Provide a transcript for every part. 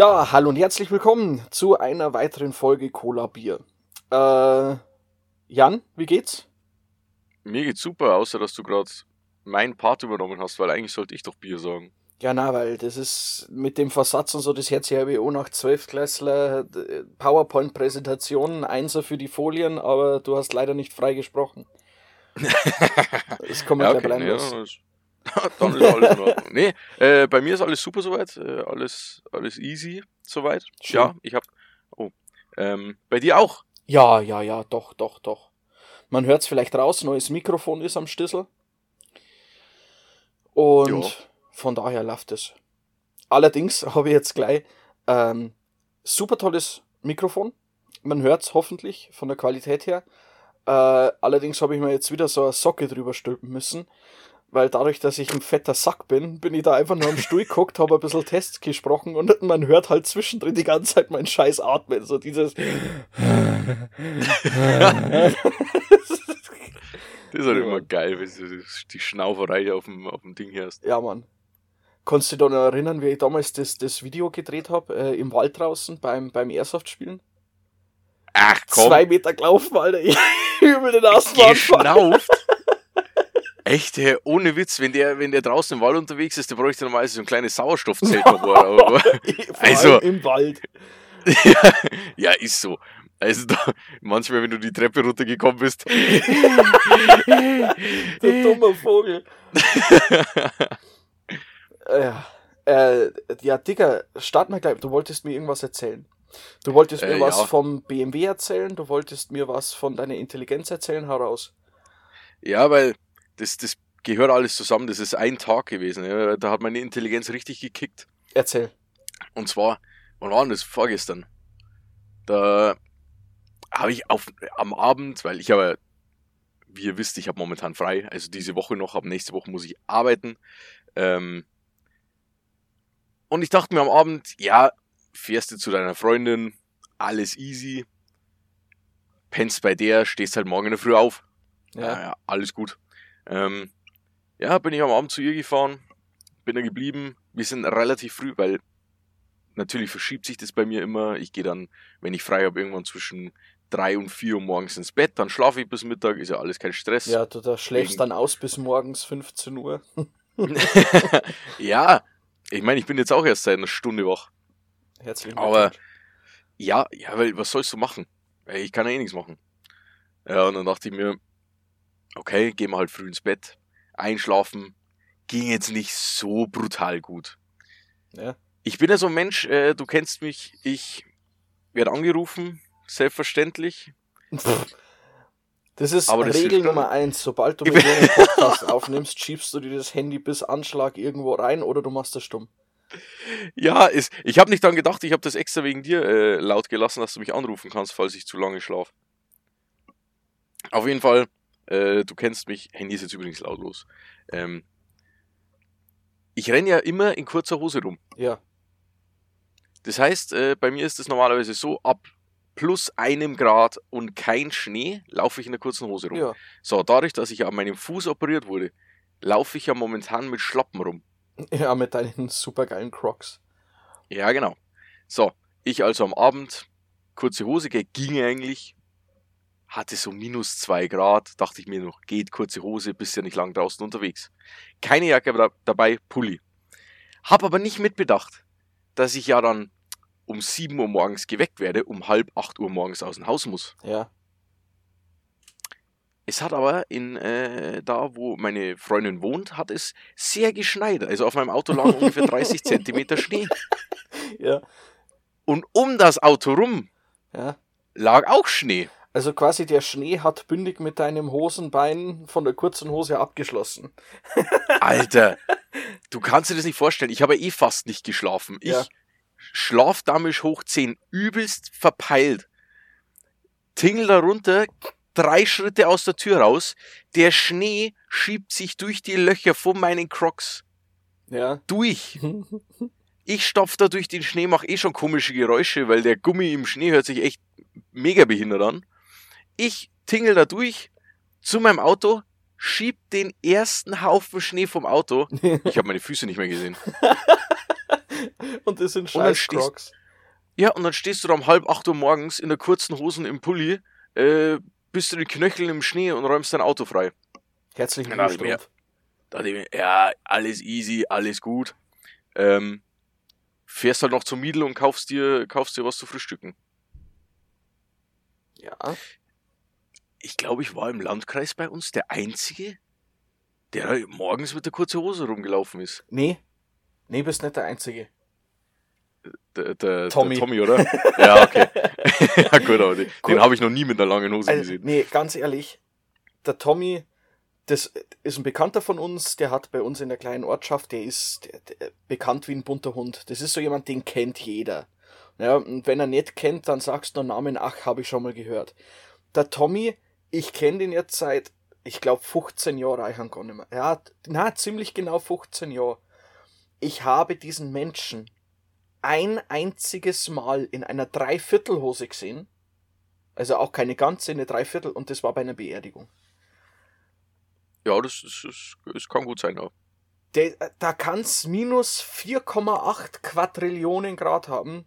Ja, hallo und herzlich willkommen zu einer weiteren Folge Cola Bier. Äh, Jan, wie geht's? Mir geht's super, außer dass du gerade meinen Part übernommen hast, weil eigentlich sollte ich doch Bier sagen. Ja, na, weil das ist mit dem Versatz und so, das Herz ja auch nach Zwölfklässler PowerPoint-Präsentationen, Einser für die Folien, aber du hast leider nicht frei gesprochen. Das kommt ja, okay, gleich nee, Dann ist alles in Ordnung. nee, äh, bei mir ist alles super soweit, äh, alles, alles easy soweit. Schön. Ja, ich hab. Oh. Ähm, bei dir auch? Ja, ja, ja, doch, doch, doch. Man hört es vielleicht raus, neues Mikrofon ist am Stissel. Und jo. von daher läuft es. Allerdings habe ich jetzt gleich ähm, super tolles Mikrofon. Man hört es hoffentlich von der Qualität her. Äh, allerdings habe ich mir jetzt wieder so eine Socke drüber stülpen müssen, weil dadurch, dass ich ein fetter Sack bin, bin ich da einfach nur am Stuhl geguckt, habe ein bisschen Tests gesprochen und man hört halt zwischendrin die ganze Zeit meinen Scheiß atmen, so dieses. das ist halt immer geil, wenn du die Schnauferei auf dem, auf dem Ding hörst. Ja, Mann. Kannst du dich noch erinnern, wie ich damals das, das Video gedreht habe, äh, im Wald draußen beim, beim Airsoft-Spielen? Ach komm. Zwei Meter gelaufen, Alter. Ich übel den Asphalt Geschnauft? Echt, hey, ohne Witz, wenn der, wenn der draußen im Wald unterwegs ist, der bräuchte normalerweise so ein kleines Sauerstoffzelt also, im Wald. ja, ja, ist so. Also da, manchmal, wenn du die Treppe runtergekommen bist. du dummer Vogel. ja, äh, ja, Digga, start mal gleich. Du wolltest mir irgendwas erzählen. Du wolltest mir äh, was ja. vom BMW erzählen, du wolltest mir was von deiner Intelligenz erzählen, heraus. Ja, weil das, das gehört alles zusammen. Das ist ein Tag gewesen. Ja. Da hat meine Intelligenz richtig gekickt. Erzähl. Und zwar, wann war das? Vorgestern. Da habe ich auf, am Abend, weil ich habe, wie ihr wisst, ich habe momentan frei. Also diese Woche noch, aber nächste Woche muss ich arbeiten. Ähm, und ich dachte mir am Abend, ja, fährst du zu deiner Freundin, alles easy, pennst bei der, stehst halt morgen in der Früh auf. Ja, ja, ja alles gut. Ähm, ja, bin ich am Abend zu ihr gefahren, bin da geblieben. Wir sind relativ früh, weil natürlich verschiebt sich das bei mir immer. Ich gehe dann, wenn ich frei habe, irgendwann zwischen 3 und 4 Uhr morgens ins Bett, dann schlafe ich bis Mittag, ist ja alles kein Stress. Ja, du da schläfst Wegen... dann aus bis morgens 15 Uhr. ja, ich meine, ich bin jetzt auch erst seit einer Stunde wach. Herzlichen Glückwunsch. Aber ja, ja, weil was sollst du machen? Ich kann ja eh nichts machen. Ja, und dann dachte ich mir, okay, gehen wir halt früh ins Bett, einschlafen, ging jetzt nicht so brutal gut. Ja. Ich bin ja so ein Mensch, äh, du kennst mich, ich werde angerufen, selbstverständlich. Das ist Aber das Regel Nummer eins. Sobald du mit mir einen Podcast aufnimmst, schiebst du dir das Handy bis Anschlag irgendwo rein oder du machst es stumm. Ja, ist, ich habe nicht dran gedacht, ich habe das extra wegen dir äh, laut gelassen, dass du mich anrufen kannst, falls ich zu lange schlafe. Auf jeden Fall, äh, du kennst mich, Handy ist jetzt übrigens lautlos. Ähm, ich renne ja immer in kurzer Hose rum. Ja. Das heißt, äh, bei mir ist es normalerweise so, ab plus einem Grad und kein Schnee laufe ich in der kurzen Hose rum. Ja. So, dadurch, dass ich an meinem Fuß operiert wurde, laufe ich ja momentan mit Schlappen rum. Ja, mit deinen supergeilen Crocs. Ja, genau. So, ich also am Abend, kurze Hose, ging eigentlich, hatte so minus zwei Grad, dachte ich mir noch, geht kurze Hose, bist ja nicht lang draußen unterwegs. Keine Jacke dabei, Pulli. Hab aber nicht mitbedacht, dass ich ja dann um 7 Uhr morgens geweckt werde, um halb 8 Uhr morgens aus dem Haus muss. Ja. Es hat aber in äh, da, wo meine Freundin wohnt, hat es sehr geschneit. Also auf meinem Auto lag ungefähr 30 Zentimeter Schnee. Ja. Und um das Auto rum ja. lag auch Schnee. Also quasi der Schnee hat bündig mit deinem Hosenbein von der kurzen Hose abgeschlossen. Alter, du kannst dir das nicht vorstellen. Ich habe eh fast nicht geschlafen. Ich ja. schlaf damit hoch 10, übelst verpeilt. Tingel da runter, drei Schritte aus der Tür raus. Der Schnee schiebt sich durch die Löcher von meinen Crocs. Ja. Durch. Ich stopf da durch den Schnee, mach eh schon komische Geräusche, weil der Gummi im Schnee hört sich echt mega behindert an. Ich tingel da durch zu meinem Auto, schieb den ersten Haufen Schnee vom Auto. Ich habe meine Füße nicht mehr gesehen. Und das sind scheiß stehst- Crocs. Ja, und dann stehst du da um halb acht Uhr morgens in der kurzen Hosen im Pulli, äh, bist du den Knöcheln im Schnee und räumst dein Auto frei. Herzlichen Glückwunsch. Da ich mir, ja, alles easy, alles gut. Ähm, fährst halt noch zum Miedel und kaufst dir, kaufst dir was zu frühstücken. Ja. Ich glaube, ich war im Landkreis bei uns der Einzige, der morgens mit der kurzen Hose rumgelaufen ist. Nee. Nee, bist nicht der Einzige. Der, der, Tommy. der Tommy, oder? ja, okay. ja, gut, aber den, den habe ich noch nie mit einer langen Hose Also, gesehen. nee, ganz ehrlich, der Tommy, das ist ein Bekannter von uns, der hat bei uns in der kleinen Ortschaft, der ist der, der, bekannt wie ein bunter Hund. Das ist so jemand, den kennt jeder. Ja, und wenn er nicht kennt, dann sagst du einen Namen, ach, habe ich schon mal gehört. Der Tommy, ich kenne den jetzt seit, ich glaube, 15 Jahren, ich kann gar nicht mehr. Ja, na, ziemlich genau 15 Jahre. Ich habe diesen Menschen ein einziges Mal in einer Dreiviertelhose gesehen. Also auch keine ganze, eine Dreiviertel und das war bei einer Beerdigung. Ja, das, ist, das, das kann gut sein, ja. Der, da kann es minus 4,8 Quadrillionen Grad haben.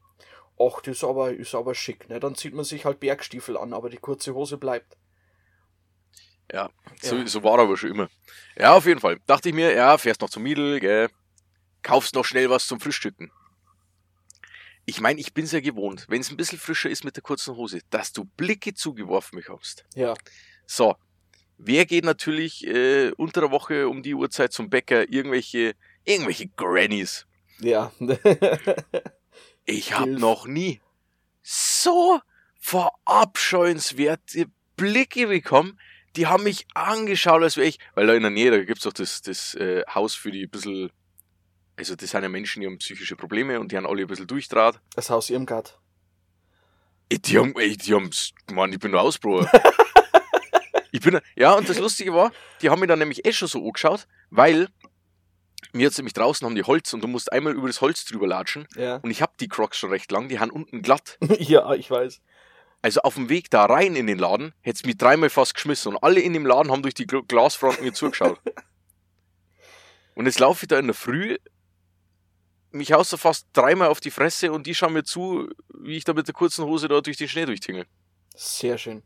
Ach, das ist aber, ist aber schick. Ne? Dann zieht man sich halt Bergstiefel an, aber die kurze Hose bleibt. Ja, so, Ja. so war er aber schon immer. Ja, auf jeden Fall. Dachte ich mir, ja, fährst noch zum Miedel, gell, kaufst noch schnell was zum Frühstücken. Ich meine, ich bin's ja gewohnt, wenn es ein bisschen frischer ist mit der kurzen Hose, dass du Blicke zugeworfen bekommst. Ja. So, wer geht natürlich äh, unter der Woche um die Uhrzeit zum Bäcker? Irgendwelche, irgendwelche Grannies. Ja. Ich habe noch nie so verabscheuenswerte Blicke bekommen. Die haben mich angeschaut, als wäre ich, weil da in der Nähe, da gibt's doch das, das äh, Haus für die ein bisschen, also das sind ja Menschen, die haben psychische Probleme und die haben alle ein bisschen Durchdraht. Das Haus Irmgard. Ey, Die haben, ey, die haben, Mann, ich bin nur Ausbrucher. ich bin, ja, und das Lustige war, die haben mir dann nämlich eh schon so angeschaut, weil mir jetzt nämlich draußen haben die Holz und du musst einmal über das Holz drüber latschen. Ja. Und ich habe die Crocs schon recht lang, die haben unten glatt. ja, ich weiß. Also auf dem Weg da rein in den Laden hätte es mich dreimal fast geschmissen und alle in dem Laden haben durch die Gl- Glasfronten mir zugeschaut. und jetzt laufe ich da in der Früh, mich haust du fast dreimal auf die Fresse und die schauen mir zu, wie ich da mit der kurzen Hose da durch den Schnee durchtingel. Sehr schön.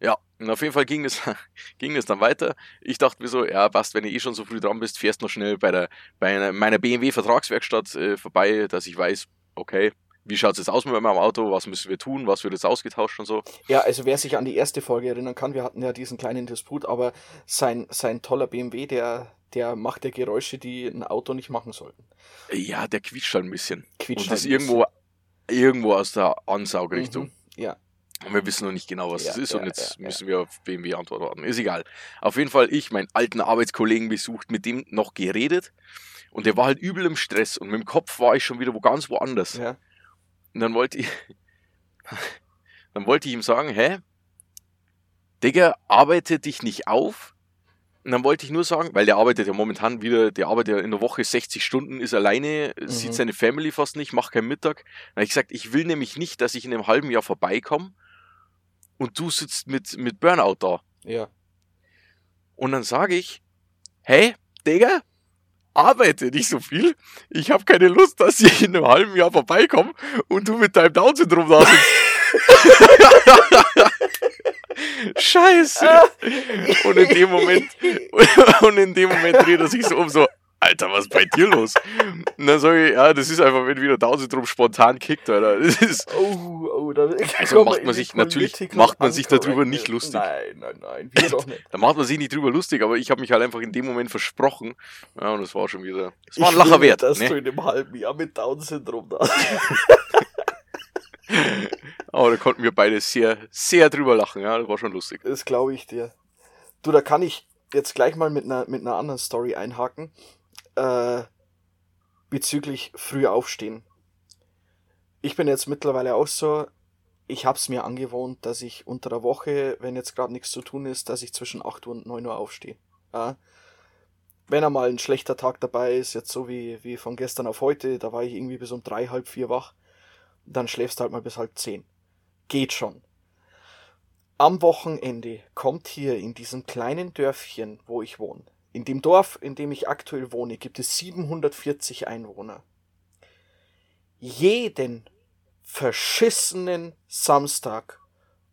Ja, und auf jeden Fall ging das, ging das dann weiter. Ich dachte mir so, ja, passt, wenn du eh schon so früh dran bist, fährst noch schnell bei, der, bei einer, meiner BMW-Vertragswerkstatt äh, vorbei, dass ich weiß, okay, wie schaut es jetzt aus mit meinem Auto, was müssen wir tun, was wird jetzt ausgetauscht und so. Ja, also wer sich an die erste Folge erinnern kann, wir hatten ja diesen kleinen Disput, aber sein, sein toller BMW, der, der macht ja Geräusche, die ein Auto nicht machen sollten. Ja, der quietscht halt ein bisschen. Quietscht und halt ist ein irgendwo, irgendwo aus der Ansaugrichtung. Mhm. Ja, Und wir wissen noch nicht genau, was Ja, das ist. ja, und jetzt ja. müssen wir auf BMW Antwort warten. Ist egal. Auf jeden Fall, ich meinen alten Arbeitskollegen besucht, mit dem noch geredet. Und der war halt übel im Stress. Und mit dem Kopf war ich schon wieder wo ganz woanders. ja. Und dann wollte ich, dann wollte ich ihm sagen, hä? Digga, arbeite dich nicht auf. Und dann wollte ich nur sagen, weil der arbeitet ja momentan wieder, der arbeitet ja in der Woche 60 Stunden, ist alleine, Mhm. sieht seine Family fast nicht, macht keinen Mittag. Dann habe ich gesagt, ich will nämlich nicht, dass ich in einem halben Jahr vorbeikomme und du sitzt mit, mit Burnout da. Ja. Und dann sage ich, hey, Digga, arbeite nicht so viel. Ich habe keine Lust, dass ich in einem halben Jahr vorbeikomme und du mit deinem Down-Syndrom da sitzt. Scheiße. Und in dem Moment, und in dem Moment dreht er sich so um, so, Alter, was ist bei dir los? Und dann sage ich, ja, das ist einfach, wenn wieder Down-Syndrom spontan kickt, Alter. Das ist, Oh, oh, da Also macht man sich- natürlich macht man sich darüber nicht lustig. Nein, nein, nein, wir doch nicht. da macht man sich nicht drüber lustig, aber ich habe mich halt einfach in dem Moment versprochen. Ja, und das war schon wieder, das war ein Lacher wert. dass Ne? du in einem halben Jahr mit Down-Syndrom da Aber da konnten wir beide sehr, sehr drüber lachen. Ja, das war schon lustig. Das glaube ich dir. Du, da kann ich jetzt gleich mal mit einer, mit einer anderen Story einhaken. Äh, bezüglich früh aufstehen. Ich bin jetzt mittlerweile auch so, ich hab's mir angewohnt, dass ich unter der Woche, wenn jetzt gerade nichts zu tun ist, dass ich zwischen 8 Uhr und 9 Uhr aufstehe. Ja. Wenn einmal ein schlechter Tag dabei ist, jetzt so wie, wie von gestern auf heute, da war ich irgendwie bis um drei, halb vier wach, dann schläfst du halt mal bis halb zehn. Geht schon. Am Wochenende kommt hier in diesem kleinen Dörfchen, wo ich wohne, in dem Dorf, in dem ich aktuell wohne, gibt es 740 Einwohner. jeden verschissenen Samstag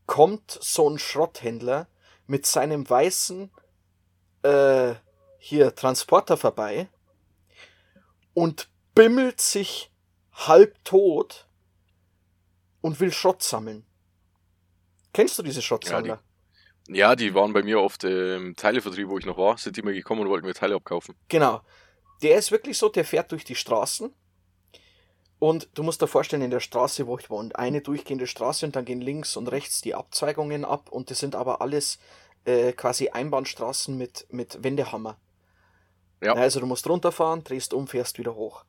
kommt so ein Schrotthändler mit seinem weißen äh, hier Transporter vorbei und bimmelt sich halb tot und will Schrott sammeln. Kennst du diese Schrottsammler? Ja ja, die waren bei mir oft im Teilevertrieb, wo ich noch war, sind die mal gekommen und wollten mir Teile abkaufen. Genau. Der ist wirklich so, der fährt durch die Straßen und du musst dir vorstellen, in der Straße, wo ich wohne, eine durchgehende Straße und dann gehen links und rechts die Abzweigungen ab und das sind aber alles äh, quasi Einbahnstraßen mit, mit Wendehammer. Ja. Also du musst runterfahren, drehst um, fährst wieder hoch.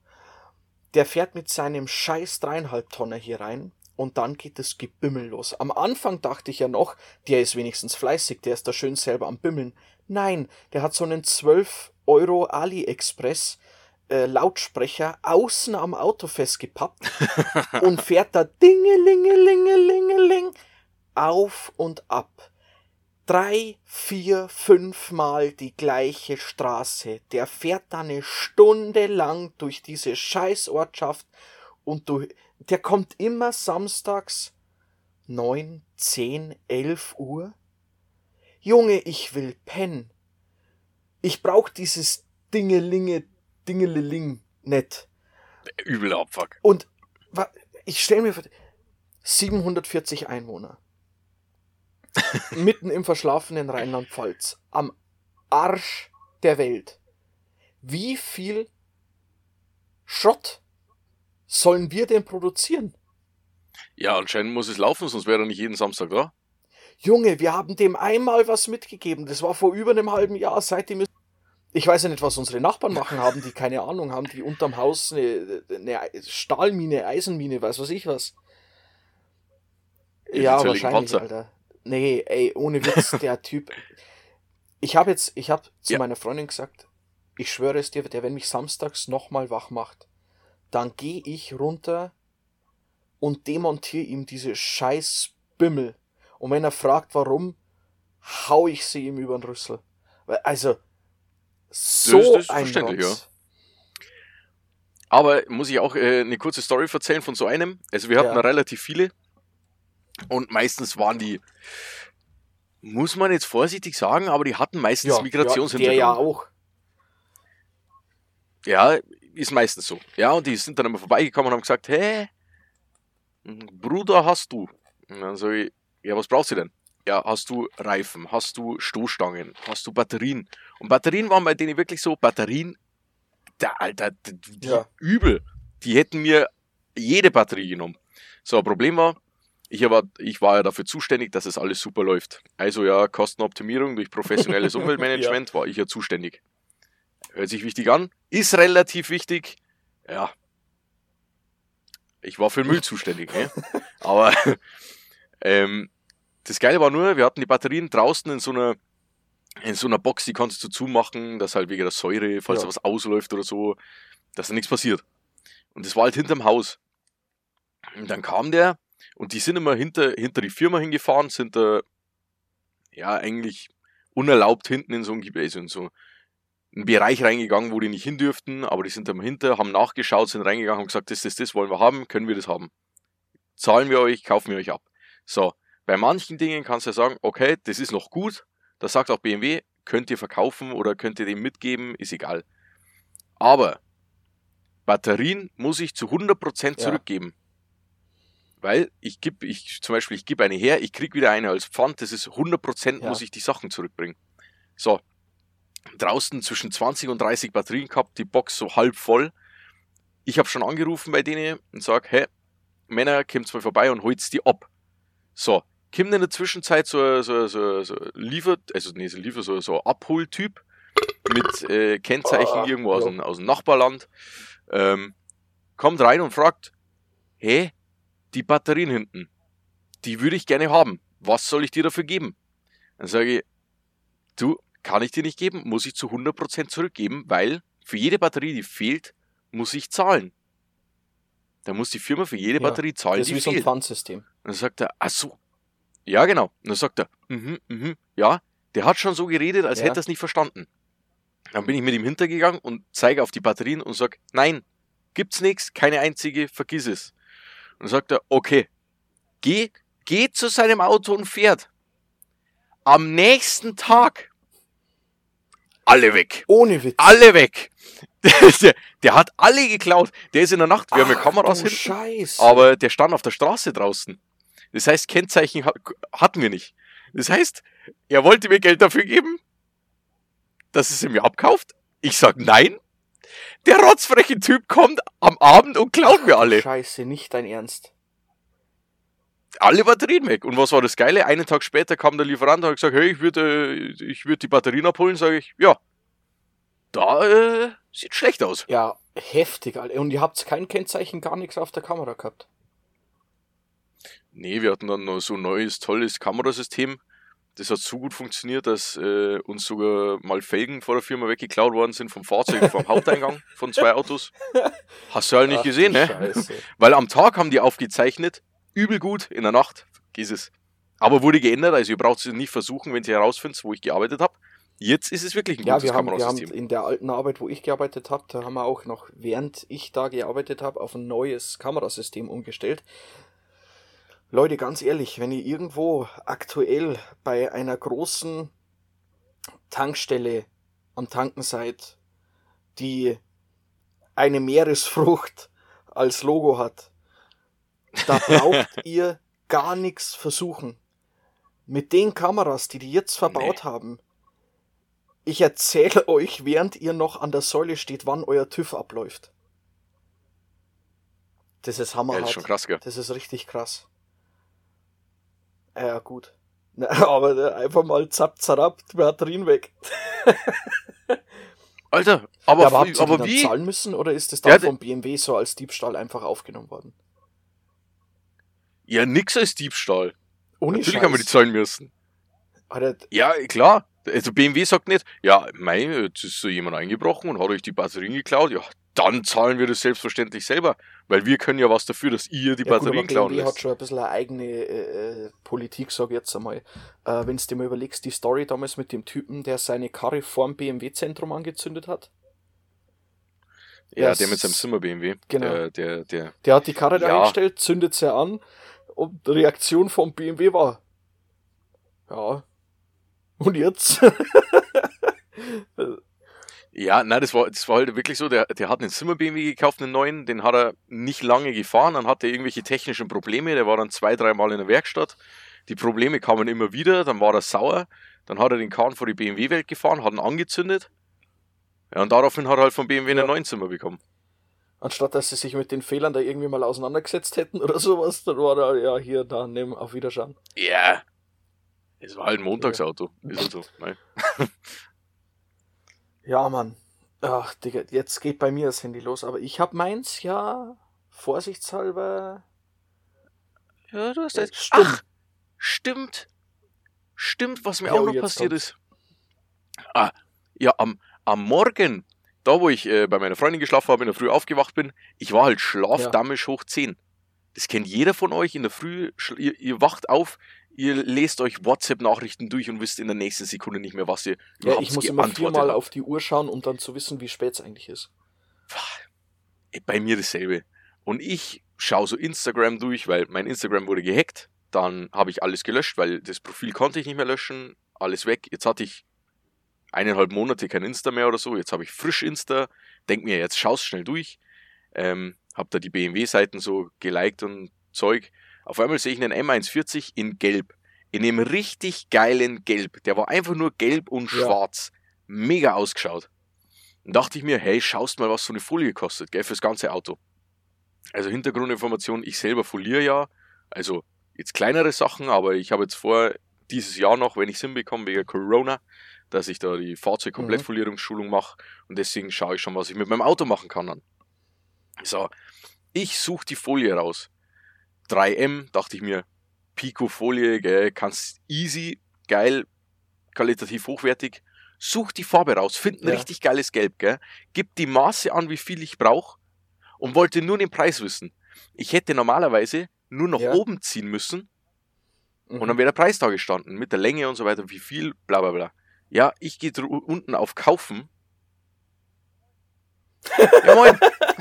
Der fährt mit seinem scheiß dreieinhalb Tonner hier rein und dann geht das Gebimmel los. Am Anfang dachte ich ja noch, der ist wenigstens fleißig, der ist da schön selber am Bimmeln. Nein, der hat so einen 12 Euro AliExpress äh, Lautsprecher außen am Auto festgepappt und fährt da dingelingelingelingeling auf und ab. Drei, vier, fünfmal die gleiche Straße. Der fährt da eine Stunde lang durch diese Scheißortschaft und du, der kommt immer samstags neun, zehn, elf Uhr. Junge, ich will pennen. Ich brauch dieses Dingelinge Dingeleling nett. Übel Abfuck. Und ich stelle mir vor, 740 Einwohner. mitten im verschlafenen Rheinland-Pfalz. Am Arsch der Welt. Wie viel Schrott sollen wir denn produzieren? Ja, anscheinend muss es laufen, sonst wäre er nicht jeden Samstag da. Junge, wir haben dem einmal was mitgegeben. Das war vor über einem halben Jahr. Seitdem ist ich weiß ja nicht, was unsere Nachbarn machen haben, die keine Ahnung haben, die unterm Haus eine, eine Stahlmine, Eisenmine, weiß was ich was. Ja, wahrscheinlich, Panzer. Alter. Nee, ey, ohne Witz, der Typ. Ich habe jetzt, ich habe zu ja. meiner Freundin gesagt, ich schwöre es dir, der, wenn mich samstags nochmal wach macht, dann gehe ich runter und demontiere ihm diese scheiß Bimmel. Und wenn er fragt, warum, hau ich sie ihm über den Rüssel. Also, so das, das ist verständlich, ja. Aber muss ich auch äh, eine kurze Story erzählen von so einem. Also wir hatten ja. relativ viele und meistens waren die, muss man jetzt vorsichtig sagen, aber die hatten meistens ja, Migrationshintergrund. Ja, der ja auch. Ja, ist meistens so. Ja, und die sind dann immer vorbeigekommen und haben gesagt, hä, Bruder, hast du? Und dann sage ich, ja, was brauchst du denn? ja, hast du Reifen, hast du Stoßstangen, hast du Batterien. Und Batterien waren bei denen wirklich so, Batterien, der Alter, die, ja. übel. Die hätten mir jede Batterie genommen. So, Problem war, ich war, ich war ja dafür zuständig, dass es alles super läuft. Also ja, Kostenoptimierung durch professionelles Umweltmanagement ja. war ich ja zuständig. Hört sich wichtig an, ist relativ wichtig. Ja. Ich war für Müll zuständig, ne? Aber ähm, das Geile war nur, wir hatten die Batterien draußen in so einer in so einer Box, die konntest du zumachen, dass halt wegen der Säure, falls ja. da was ausläuft oder so, dass da nichts passiert. Und das war halt hinterm Haus. Und dann kam der und die sind immer hinter, hinter die Firma hingefahren, sind da ja eigentlich unerlaubt hinten in so ein also in so einen Bereich reingegangen, wo die nicht hin dürften, aber die sind dann hinter, haben nachgeschaut, sind reingegangen und gesagt, das, das, das wollen wir haben, können wir das haben. Zahlen wir euch, kaufen wir euch ab. So, bei manchen Dingen kannst du ja sagen, okay, das ist noch gut. Da sagt auch BMW, könnt ihr verkaufen oder könnt ihr dem mitgeben, ist egal. Aber Batterien muss ich zu 100% zurückgeben. Ja. Weil ich gebe, ich, zum Beispiel, ich gebe eine her, ich kriege wieder eine als Pfand, das ist 100% ja. muss ich die Sachen zurückbringen. So, draußen zwischen 20 und 30 Batterien gehabt, die Box so halb voll. Ich habe schon angerufen bei denen und sage, hey, Männer, kommt mal vorbei und holt die ab. So, kommt in der Zwischenzeit so, so, so, so liefert, also nee, so Liefer, so, so Abholtyp mit äh, Kennzeichen oh, irgendwo aus, dem, aus dem Nachbarland, ähm, kommt rein und fragt, hä, die Batterien hinten, die würde ich gerne haben. Was soll ich dir dafür geben? Dann sage ich, du, kann ich dir nicht geben, muss ich zu 100% zurückgeben, weil für jede Batterie, die fehlt, muss ich zahlen. Da muss die Firma für jede ja, Batterie zahlen, das ist die wie fehlt. so ein Pfandsystem. Und dann sagt er, ach so, ja, genau. Und dann sagt er, mhm, mhm, ja, der hat schon so geredet, als ja. hätte er es nicht verstanden. Dann bin ich mit ihm hintergegangen und zeige auf die Batterien und sage, nein, gibt's nichts, keine einzige, vergiss es. Und dann sagt er, okay, geh, geh zu seinem Auto und fährt. Am nächsten Tag alle weg. Ohne Witz. Alle weg. Der, der hat alle geklaut. Der ist in der Nacht, wir haben ja Ach, Kameras hinten, Scheiße. aber der stand auf der Straße draußen. Das heißt, Kennzeichen hat, hatten wir nicht. Das heißt, er wollte mir Geld dafür geben, dass es mir abkauft. Ich sag nein. Der rotzfreche Typ kommt am Abend und klaut mir alle. Scheiße, nicht dein Ernst. Alle Batterien weg. Und was war das Geile? Einen Tag später kam der Lieferant und hat gesagt, hey, ich würde, ich würde die Batterien abholen. Sage ich, ja, da äh, sieht schlecht aus. Ja, heftig, Alter. Und ihr habt kein Kennzeichen, gar nichts auf der Kamera gehabt. Nee, wir hatten dann noch so ein neues, tolles Kamerasystem. Das hat so gut funktioniert, dass äh, uns sogar mal Felgen vor der Firma weggeklaut worden sind vom Fahrzeug, vom Haupteingang von zwei Autos. Hast du halt nicht Ach, gesehen, ne? Scheiße. Weil am Tag haben die aufgezeichnet, übel gut, in der Nacht, vergiss es. Aber wurde geändert, also ihr braucht es nicht versuchen, wenn ihr herausfindet, wo ich gearbeitet habe. Jetzt ist es wirklich ein Ja, gutes wir haben, wir haben Kamerasystem. in der alten Arbeit, wo ich gearbeitet habe, da haben wir auch noch, während ich da gearbeitet habe, auf ein neues Kamerasystem umgestellt. Leute, ganz ehrlich, wenn ihr irgendwo aktuell bei einer großen Tankstelle am Tanken seid, die eine Meeresfrucht als Logo hat, da braucht ihr gar nichts versuchen. Mit den Kameras, die die jetzt verbaut haben, ich erzähle euch, während ihr noch an der Säule steht, wann euer TÜV abläuft. Das ist ja, hammerhart. das ist schon krass, gell? Das ist richtig krass. Ja, gut. Na, aber äh, einfach mal zapp, die Batterien weg. Alter, aber, ja, aber habt ihr aber wie? zahlen müssen oder ist das Ja, dann der- vom BMW so als Diebstahl einfach aufgenommen worden? Ja, nix als Diebstahl. Ohne Natürlich haben wir die Scheiß. zahlen müssen. Alter, Ja, klar. Also BMW sagt nicht, ja, mei, jetzt ist so jemand eingebrochen und hat euch die Batterien geklaut. Ja, dann zahlen wir das selbstverständlich selber. Weil wir können ja was dafür, dass ihr die ja, gut, Batterien klauen BMW hat lässt. schon ein bisschen eine eigene äh, äh, Politik, sag ich jetzt einmal. Äh, Wenn du dir mal überlegst, die Story damals mit dem Typen, der seine Karre vorm BMW-Zentrum angezündet hat. Ja, Das- der mit seinem Zimmer BMW. Genau. Der, der, der. Der hat die Karre da Ja. eingestellt, zündet sie an und die Reaktion vom BMW war, ja, und jetzt? Ja, nein, das war, das war halt wirklich so, der, der hat einen Zimmer BMW gekauft, einen neuen, den hat er nicht lange gefahren, dann hatte er irgendwelche technischen Probleme, der war dann zwei, dreimal in der Werkstatt. Die Probleme kamen immer wieder, dann war er sauer, dann hat er den Kahn vor die BMW-Welt gefahren, hat ihn angezündet. Ja, und daraufhin hat er halt vom BMW Ja. einen neuen Zimmer bekommen. Anstatt dass sie sich mit den Fehlern da irgendwie mal auseinandergesetzt hätten oder sowas, dann war er, ja, hier, da, nimm, auf Wiederschauen. Ja. Es war halt ein Montagsauto. Ist halt so. Nein. Ja, Mann. Ach, Digga, jetzt geht bei mir das Handy los, aber ich hab meins ja vorsichtshalber Ja, du hast recht. stumm. Ach, stimmt. Stimmt, was mir Ja, auch noch jetzt passiert kommt's. ist. Ah, ja, am, am Morgen, da wo ich äh, bei meiner Freundin geschlafen habe, in der Früh aufgewacht bin, ich war halt schlafdammisch hoch 10. Das kennt jeder von euch. In der Früh, ihr, ihr wacht auf, ihr lest euch WhatsApp-Nachrichten durch und wisst in der nächsten Sekunde nicht mehr, was ihr Ja, überhaupt ich muss immer viermal auf die Uhr schauen, um dann zu wissen, wie spät es eigentlich ist. bei mir dasselbe. Und ich schaue so Instagram durch, weil mein Instagram wurde gehackt. Dann habe ich alles gelöscht, weil das Profil konnte ich nicht mehr löschen. Alles weg. Jetzt hatte ich eineinhalb Monate kein Insta mehr oder so. Jetzt habe ich frisch Insta. Denk mir, jetzt schaust schnell durch. Ähm, hab da die BMW-Seiten so geliked und Zeug. Auf einmal sehe ich einen M140 in Gelb. In einem richtig geilen Gelb. Der war einfach nur gelb und Ja. schwarz. Mega ausgeschaut. Dann dachte ich mir, hey, schaust mal, was so eine Folie kostet, gell, fürs ganze Auto. Also Hintergrundinformation, ich selber foliere ja, also jetzt kleinere Sachen, aber ich habe jetzt vor, dieses Jahr noch, wenn ich es hinbekomme, wegen Corona, dass ich da die Fahrzeugkomplettfolierungsschulung mache und deswegen schaue ich schon, was ich mit meinem Auto machen kann dann. So, ich suche die Folie raus. 3M, dachte ich mir, Pico-Folie, gell, kannst easy, geil, qualitativ hochwertig. Such die Farbe raus, find ein Ja. richtig geiles Gelb, gell? Gib die Maße an, wie viel ich brauche und wollte nur den Preis wissen. Ich hätte normalerweise nur nach Ja. oben ziehen müssen Mhm. und dann wäre der Preis da gestanden, mit der Länge und so weiter, wie viel, bla bla bla. Ja, ich gehe unten auf Kaufen. ja, moin.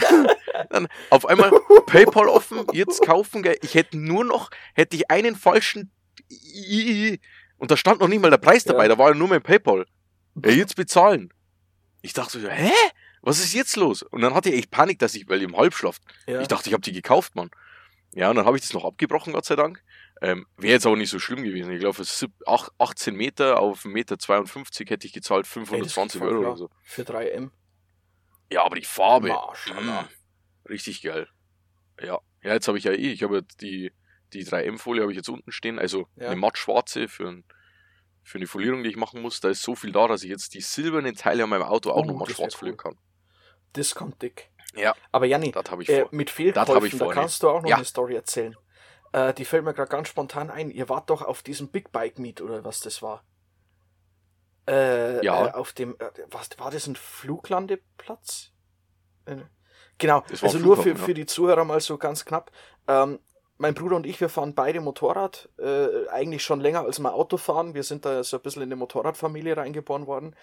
Dann auf einmal PayPal offen, jetzt kaufen, gell. Ich hätte nur noch, hätte ich einen falschen und da stand noch nicht mal der Preis dabei, Ja. da war ja nur mein PayPal. Ja, jetzt bezahlen. Ich dachte so, hä? Was ist jetzt los? Und dann hatte ich echt Panik, dass ich, weil ich im Halbschlaf, Ja. ich dachte, ich habe die gekauft, Mann. Ja, und dann habe ich das noch abgebrochen, Gott sei Dank. Ähm, Wäre jetzt auch nicht so schlimm gewesen. Ich glaube, für sieb- ach- 18 Meter auf 1,52 Meter hätte ich gezahlt 520 voll Euro oder so. Für 3M. Ja, aber die Farbe. Maschallah. mm, richtig geil. Ja. Ja, jetzt habe ich ja eh, ich habe die, die 3M-Folie habe ich jetzt unten stehen, also Ja. eine matt-schwarze für, ein, für eine Folierung, die ich machen muss. Da ist so viel da, dass ich jetzt die silbernen Teile an meinem Auto auch Oh, noch mal das wär schwarz cool. folieren kann. Das kommt dick. Ja. Aber Janni, Das habe ich äh, mit Fehlkäufen, ich da kannst du auch noch Ja. eine Story erzählen. Äh, die fällt mir gerade ganz spontan ein. Ihr wart doch auf diesem Big Bike Meet oder was das war. Äh, Ja. Äh, auf dem, äh, was war das ein Fluglandeplatz? Äh, genau. Also nur für, ja. für die Zuhörer mal so ganz knapp. Ähm, mein Bruder und ich, wir fahren beide Motorrad, äh, eigentlich schon länger als wir Auto fahren. Wir sind da so ein bisschen in eine Motorradfamilie reingeboren worden.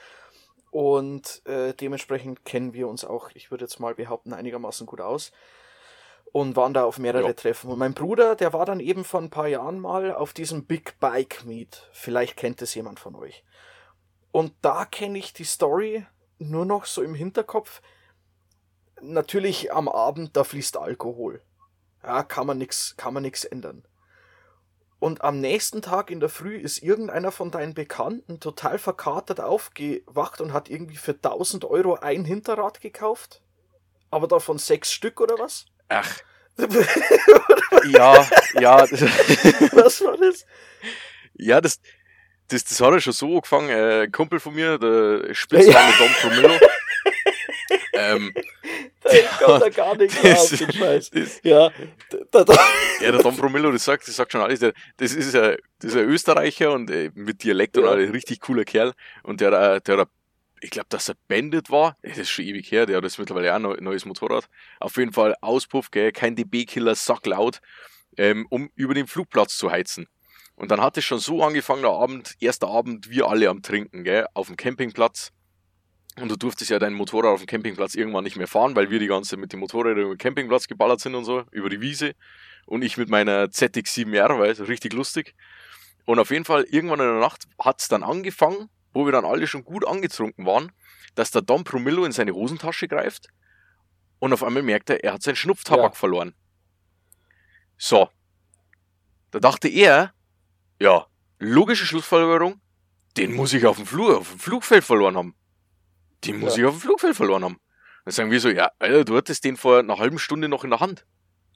Und äh, dementsprechend kennen wir uns auch, ich würde jetzt mal behaupten, einigermaßen gut aus. Und waren da auf mehrere Ja. Treffen. Und mein Bruder, der war dann eben vor ein paar Jahren mal auf diesem Big Bike Meet. Vielleicht kennt es jemand von euch. Und da kenne ich die Story nur noch so im Hinterkopf. Natürlich am Abend, da fließt Alkohol. Ja, kann man nix, kann man nix ändern. Und am nächsten Tag in der Früh ist irgendeiner von deinen Bekannten total verkatert aufgewacht und hat irgendwie für 1000 Euro ein Hinterrad gekauft. Aber davon sechs Stück oder was? Ach, ja, ja, das, was war das? ja, das, das, das hat ja schon so angefangen. Äh, ein Kumpel von mir, der Spitzname Dom Promillo. ähm, Da kommt da gar nichts mehr auf den Scheiß. das, Ja, da, da, Ja, der Dom Promillo, das sagt, das sagt schon alles. Der, das, ist ein, das ist ein Österreicher und äh, mit Dialekt und Ja. alles, ein richtig cooler Kerl. Und der, der, ich glaube, dass er Bandit war. Das ist schon ewig her, der hat jetzt mittlerweile auch ein neu- neues Motorrad. Auf jeden Fall Auspuff, gell, kein DB-Killer, sacklaut, ähm, um über den Flugplatz zu heizen. Und dann hat es schon so angefangen, der Abend, erster Abend, wir alle am Trinken, gell, auf dem Campingplatz. Und du durftest ja dein Motorrad auf dem Campingplatz irgendwann nicht mehr fahren, weil wir die ganze mit den Motorrädern über den Campingplatz geballert sind und so, über die Wiese. Und ich mit meiner ZX7R, weil es richtig lustig. Und auf jeden Fall, irgendwann in der Nacht hat es dann angefangen, wo wir dann alle schon gut angetrunken waren, dass der Dom Promillo in seine Hosentasche greift und auf einmal merkt er, er hat seinen Schnupftabak Ja. verloren. So. Da dachte er, ja, logische Schlussfolgerung, den muss ich auf dem, Flug, auf dem Flugfeld verloren haben. Den muss Ja. ich auf dem Flugfeld verloren haben. Dann sagen wir so, ja, Alter, du hattest den vor einer halben Stunde noch in der Hand.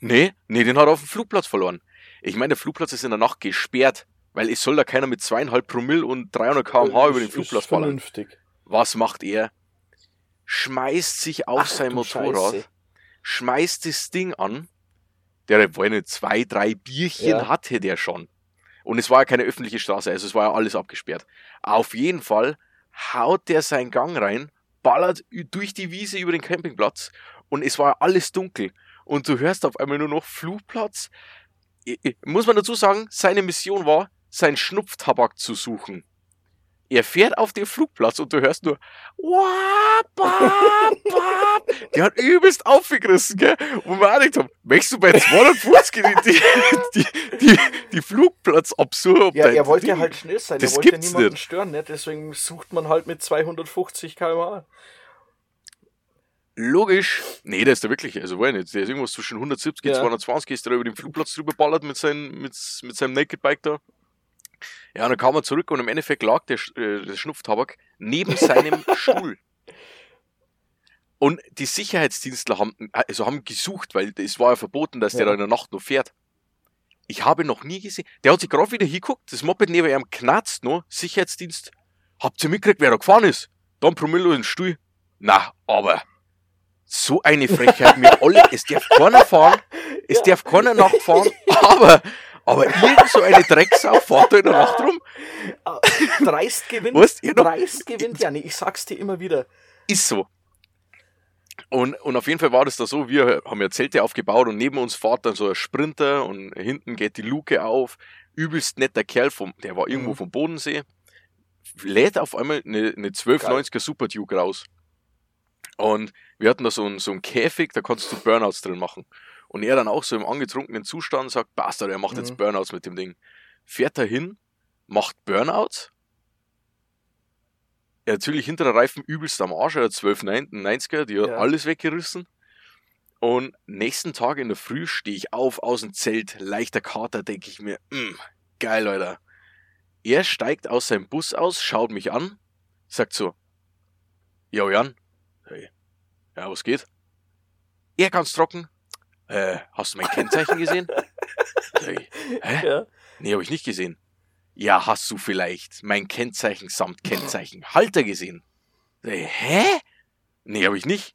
Nee, nee, den hat er auf dem Flugplatz verloren. Ich meine, der Flugplatz ist in der Nacht gesperrt, weil es soll da keiner mit zweieinhalb Promille und 300 km/h über den Flugplatz ist ballern. vernünftig. Was macht er? Schmeißt sich auf Ach, sein Motorrad, Scheiße. schmeißt das Ding an. Der war eine zwei, drei Bierchen Ja. hatte der schon. Und es war ja keine öffentliche Straße, also es war ja alles abgesperrt. Auf jeden Fall haut der seinen Gang rein, ballert durch die Wiese über den Campingplatz und es war alles dunkel. Und du hörst auf einmal nur noch Flugplatz. Muss man dazu sagen, seine Mission war, seinen Schnupftabak zu suchen. Er fährt auf den Flugplatz und du hörst nur "Wap, bap, bap." Der hat übelst aufgerissen, gell? Und wir auch gedacht haben, möchtest du bei 250 die, die, die, die, die Flugplatzabsuche Ja, er wollte ja halt schnell sein, Das er wollte gibt's niemanden nicht. stören, ne? deswegen sucht man halt mit 250 km/h. Logisch. Nee, der ist da wirklich, also war nicht. Der ist irgendwas zwischen 170 und Ja. 220, ist der über den Flugplatz drüber ballert mit, seinem mit, mit seinem Naked Bike da. Ja, und dann kam er zurück und im Endeffekt lag der, äh, der Schnupftabak neben seinem Stuhl. Und die Sicherheitsdienstler haben, also haben gesucht, weil es war ja verboten, dass der Ja. da in der Nacht noch fährt. Ich habe noch nie gesehen. Der hat sich gerade wieder hinguckt, das Moped neben ihm knarzt noch. Sicherheitsdienst. Habt ihr mitgekriegt, wer da gefahren ist? Don Promillo in den Stuhl. Na, aber so eine Frechheit mir alle. Es darf keiner fahren, es Ja. darf keiner Nacht fahren, aber, aber irgend so eine Drecksau fährt da in der Nacht rum. Dreist gewinnt, Weißt noch- Dreist gewinnt, Janni, ich sag's dir immer wieder. Ist so. Und, und auf jeden Fall war das da so, wir haben ja Zelte aufgebaut und neben uns fährt dann so ein Sprinter und hinten geht die Luke auf. Übelst netter Kerl, vom, der war irgendwo Mhm. vom Bodensee. Lädt auf einmal eine, eine 1290er Super Duke raus. Und wir hatten da so einen, so einen Käfig, da konntest du Burnouts drin machen. Und er dann auch so im angetrunkenen Zustand sagt, Bastard, er macht jetzt Mhm. Burnouts mit dem Ding. Fährt er hin, macht Burnouts. Er natürlich hinter der Reifen übelst am Arsch, er hat 12 90er, die hat Ja. alles weggerissen. Und nächsten Tag in der Früh stehe ich auf, aus dem Zelt, leichter Kater, denke ich mir, "Mm, geil, Leute. Er steigt aus seinem Bus aus, schaut mich an, sagt so, Jo Jan, hey, ja, was geht? Er ganz trocken, äh, hast du mein Kennzeichen gesehen? Ich, Hä? Ja. Nee, habe ich nicht gesehen. Ja, hast du vielleicht mein Kennzeichen samt Kennzeichen Halter gesehen? Ich, Hä? Nee, habe ich nicht.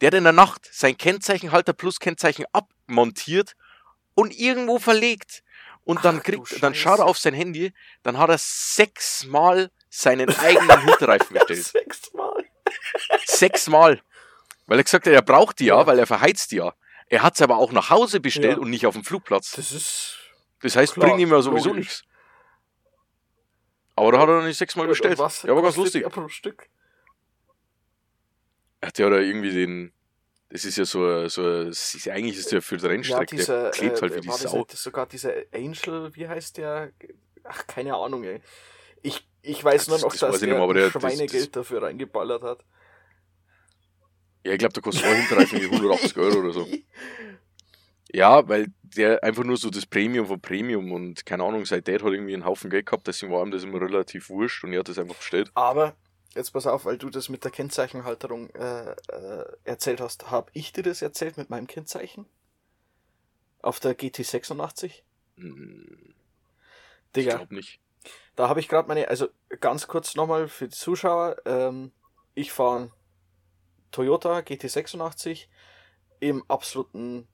Der hat in der Nacht sein Kennzeichenhalter plus Kennzeichen abmontiert und irgendwo verlegt. Und dann Ach kriegt, dann schaut er auf sein Handy, dann hat er sechsmal seinen eigenen Hinterreifen bestellt. Sechsmal. Sechsmal. Weil er gesagt hat, er braucht die ja, Ja. weil er verheizt die ja. Er hat es aber auch nach Hause bestellt Ja. und nicht auf dem Flugplatz. Das ist. Das heißt, Klar, bringt ihm ja sowieso logisch. nichts. Aber da hat er nicht sechsmal Und bestellt. Was ja, war ganz lustig. pro Stück? Hat der da irgendwie den. Das ist ja so, so das ist, eigentlich ist der für die Ja, Rennstrecke, dieser. der klebt äh, halt wie die das Sau. nicht sogar dieser Angel, wie heißt der? Ach, keine Ahnung, ey. Ich, ich weiß Das- nur noch, das dass der, nicht mehr, aber der- das- Schweinegeld dafür reingeballert hat. Ja, ich glaube, der kostet irgendwie 180 Euro oder so. Ja, weil der einfach nur so das Premium von Premium und keine Ahnung, sein Dad hat irgendwie einen Haufen Geld gehabt, deswegen war ihm das immer relativ wurscht und er hat das einfach bestellt. Aber, jetzt pass auf, weil du das mit der Kennzeichenhalterung äh, äh, erzählt hast. Hab ich dir das erzählt mit meinem Kennzeichen? Auf der GT86? Hm, Ich Digga, glaube nicht. da habe ich gerade meine, also ganz kurz nochmal für die Zuschauer. Ähm, ich fahre Toyota GT86 im absoluten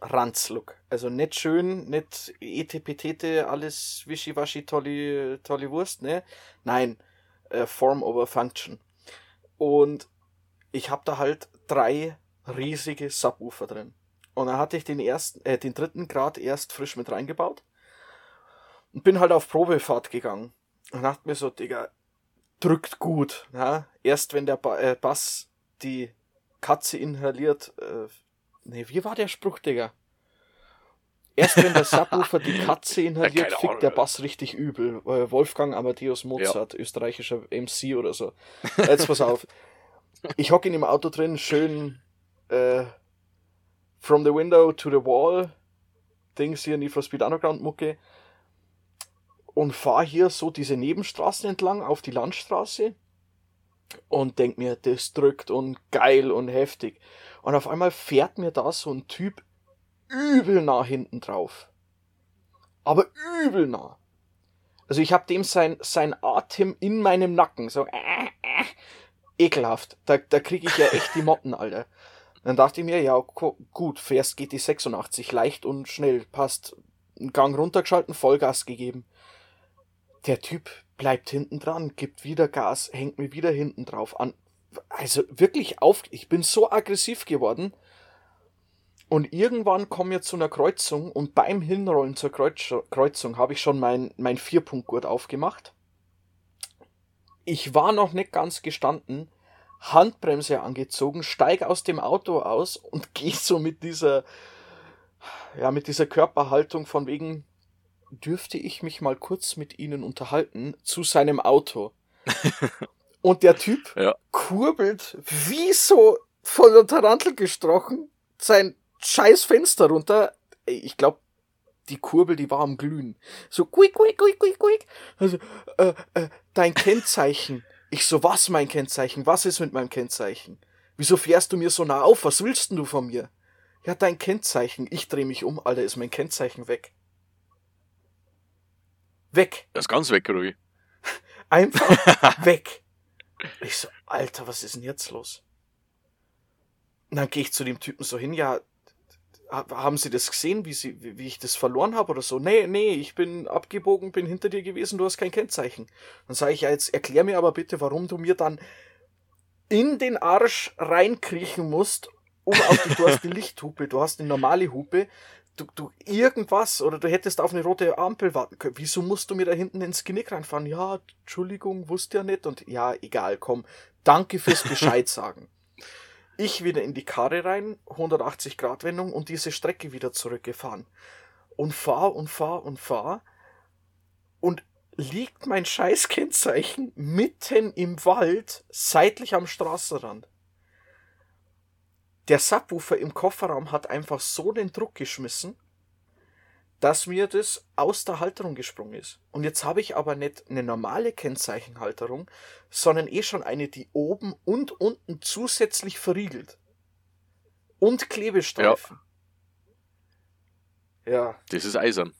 Ranzlook. Also nicht schön, nicht etepetete, alles wischiwaschi, tolle, tolle Wurst, ne? Nein, äh, Form over Function. Und ich habe da halt drei riesige Subwoofer drin. Und dann hatte ich den ersten, äh, den dritten Grad erst frisch mit reingebaut. Und bin halt auf Probefahrt gegangen. Und dachte mir so, Digga, drückt gut. Ja? Erst wenn der ba äh, Bass die Katze inhaliert. Äh, nee, wie war der Spruch, Digga? Erst wenn der Subwoofer die Katze inhaliert, keine fickt der. Bass richtig übel. Wolfgang Amadeus Mozart, österreichischer MC oder so. Jetzt pass auf. Ich hocke in dem Auto drin, schön äh, From the Window to the Wall. Dings hier, Need for Speed Underground Mucke. Und fahre hier so diese Nebenstraßen entlang auf die Landstraße. Und denk mir, das drückt und geil und heftig. Und auf einmal fährt mir da so ein Typ übel nah hinten drauf. Aber übel nah. Also ich hab dem sein, sein Atem in meinem Nacken. So äh, äh, ekelhaft. Da, da krieg ich ja echt die Motten, Alter. Dann dachte ich mir, ja, gut, fährst geht die 86, leicht und schnell, passt. Gang runtergeschalten, Vollgas gegeben. Der Typ bleibt hinten dran, gibt wieder Gas, hängt mir wieder hinten drauf an. Also wirklich auf, ich bin so aggressiv geworden. Und irgendwann kommen wir zu einer Kreuzung und beim Hinrollen zur Kreuz Kreuzung habe ich schon mein, mein Vierpunktgurt aufgemacht. Ich war noch nicht ganz gestanden, Handbremse angezogen, steige aus dem Auto aus und gehe so mit dieser, ja, mit dieser Körperhaltung von wegen, dürfte ich mich mal kurz mit Ihnen unterhalten, zu seinem Auto. und der Typ Ja. kurbelt, wie so von der Tarantel gestrochen, sein scheiß Fenster runter. Ich glaube, die Kurbel, die war am Glühen. So, quick, quick, quick, quick, quick. Also, äh, äh, dein Kennzeichen. Ich so, was mein Kennzeichen? Was ist mit meinem Kennzeichen? Wieso fährst du mir so nah auf? Was willst denn du von mir? Ja, dein Kennzeichen. Ich dreh mich um, Alter, ist mein Kennzeichen weg. Weg. Das ist ganz weg, wie? Einfach weg. Ich so, Alter, was ist denn jetzt los? Und dann gehe ich zu dem Typen so hin, ja, ha- haben Sie das gesehen, wie, sie, wie, wie ich das verloren habe oder so? Nee, nee, ich bin abgebogen, bin hinter dir gewesen, du hast kein Kennzeichen. Dann sage ich, ja, jetzt erklär mir aber bitte, warum du mir dann in den Arsch reinkriechen musst, um auf die, du hast die Lichthupe, du hast eine normale Hupe, du, du irgendwas, oder du hättest auf eine rote Ampel warten können. Wieso musst du mir da hinten ins Genick reinfahren? Ja, Entschuldigung, wusste ja nicht. Und ja, egal, komm. Danke fürs Bescheid sagen. Ich wieder in die Karre rein, 180 Grad Wendung und diese Strecke wieder zurückgefahren. Und fahr und fahr und fahr. Und liegt mein Scheißkennzeichen mitten im Wald, seitlich am Straßenrand. Der Subwoofer im Kofferraum hat einfach so den Druck geschmissen, dass mir das aus der Halterung gesprungen ist. Und jetzt habe ich aber nicht eine normale Kennzeichenhalterung, sondern eh schon eine, die oben und unten zusätzlich verriegelt. Und Klebestreifen. Ja. ja. Das ist eisern.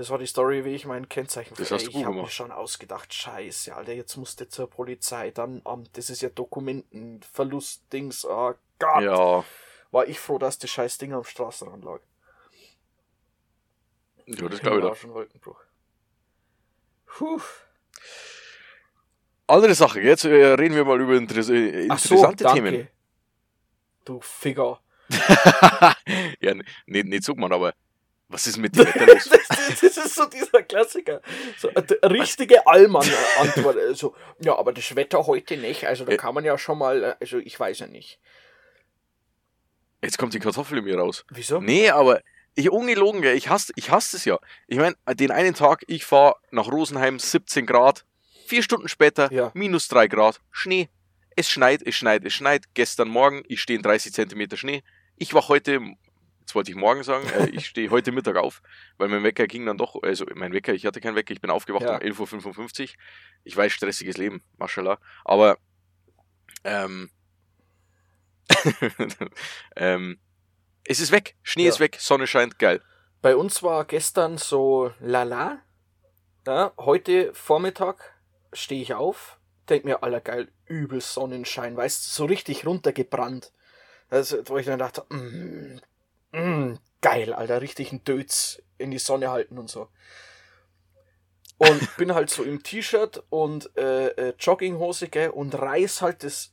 Das war die Story, wie ich mein Kennzeichen Das hast du gut Ich habe mir schon ausgedacht, scheiße, Alter, jetzt musste zur Polizei, dann Amt, das ist ja Dokumentenverlust, Dings, oh Gott. Ja. War ich froh, dass das scheiß Ding am Straßenrand lag. Ja, das glaube ich doch. schon Wolkenbruch. Puh. Andere Sache, jetzt äh, reden wir mal über interess äh, Ach so, interessante danke. Themen. Du Ficker. ja, nicht, nicht so man, aber was ist mit dem Wetter los? das, das ist so dieser Klassiker. So eine richtige Allmann-Antwort. Also, ja, aber das Wetter heute nicht. Also da Äh. kann man ja schon mal, äh, also ich weiß ja nicht. Jetzt kommt die Kartoffel in mir raus. Wieso? Nee, aber ich ungelogen, ich hasse, ich hasse es ja. Ich meine, den einen Tag, ich fahre nach Rosenheim, 17 Grad, vier Stunden später, Ja. minus 3 Grad, Schnee. Es schneit, es schneit, es schneit. Gestern Morgen, ich stehe in 30 Zentimeter Schnee. Ich war heute, jetzt wollte ich morgen sagen, äh, ich stehe heute Mittag auf, weil mein Wecker ging dann doch, also mein Wecker, ich hatte keinen Wecker, ich bin aufgewacht Ja. um 11.55 Uhr. Ich weiß, stressiges Leben, mashallah. Aber, ähm, ähm, es ist weg, Schnee Ja. ist weg, Sonne scheint, geil. Bei uns war gestern so lala. Ja, heute Vormittag stehe ich auf, denk mir, aller geil, übel Sonnenschein, weißt du, so richtig runtergebrannt. Also, wo ich dann dachte, mm, mm, geil, Alter, richtig ein Dötz in die Sonne halten und so. Und bin halt so im T-Shirt und äh, äh, Jogginghose, gell, und reiß halt das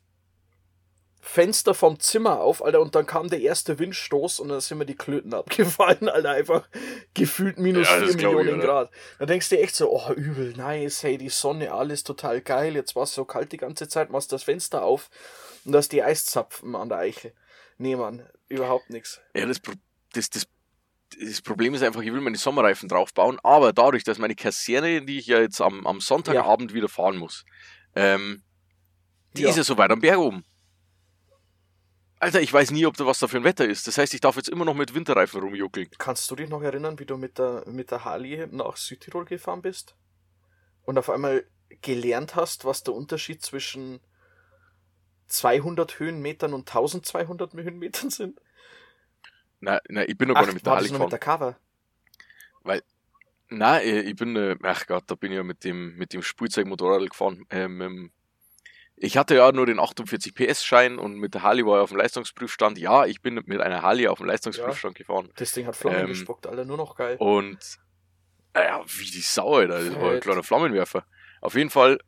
Fenster vom Zimmer auf, Alter, und dann kam der erste Windstoß und dann sind mir die Klöten abgefallen, Alter, einfach gefühlt minus Ja, das 4 glaub ich, Millionen Alter. Grad. Da denkst du echt so, oh, übel, nice, hey, die Sonne, alles total geil, jetzt war es so kalt die ganze Zeit, machst das Fenster auf und da ist die Eiszapfen an der Eiche. Nee, Mann, überhaupt nichts. Ja, das, das, das, das Problem ist einfach, ich will meine Sommerreifen draufbauen, aber dadurch, dass meine Kaserne, die ich ja jetzt am, am Sonntagabend wieder fahren muss, ähm, die Ja. ist ja so weit am Berg oben. Alter, ich weiß nie, ob da was da für ein Wetter ist. Das heißt, ich darf jetzt immer noch mit Winterreifen rumjuckeln. Kannst du dich noch erinnern, wie du mit der, mit der Harley nach Südtirol gefahren bist? Und auf einmal gelernt hast, was der Unterschied zwischen 200 Höhenmetern und 1200 Höhenmetern sind? Na, na ich bin noch gar nicht mit der Harley noch mit gefahren. der Cover? Nein, äh, ich bin, äh, ach Gott, da bin ich ja mit dem, mit dem Spielzeugmotorrad gefahren. Ähm, ähm, ich hatte ja nur den 48 PS-Schein und mit der Harley war ich auf dem Leistungsprüfstand. Ja, ich bin mit einer Harley auf dem Leistungsprüfstand gefahren. Das Ding hat Flammen Ähm, gespuckt, Alter, nur noch geil. Und äh, ja, wie die Sau, Alter. Das war ein kleiner Flammenwerfer. Auf jeden Fall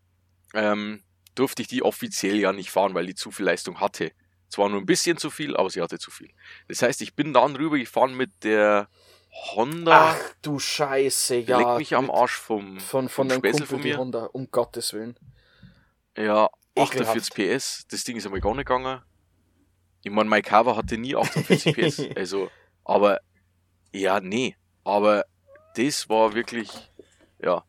ähm, durfte ich die offiziell ja nicht fahren, weil die zu viel Leistung hatte. Zwar nur ein bisschen zu viel, aber sie hatte zu viel. Das heißt, ich bin dann rüber gefahren mit der Honda. Ach du Scheiße, ja. leckt mich am Arsch vom, Von, von vom Kumpel von mir. Honda, um Gottes Willen. Ja, Ekelhaft. 48 PS. Das Ding ist einmal gar nicht gegangen. Ich meine, mein Cover hatte nie 48 PS. Also, aber, ja, nee. Aber das war wirklich, ja.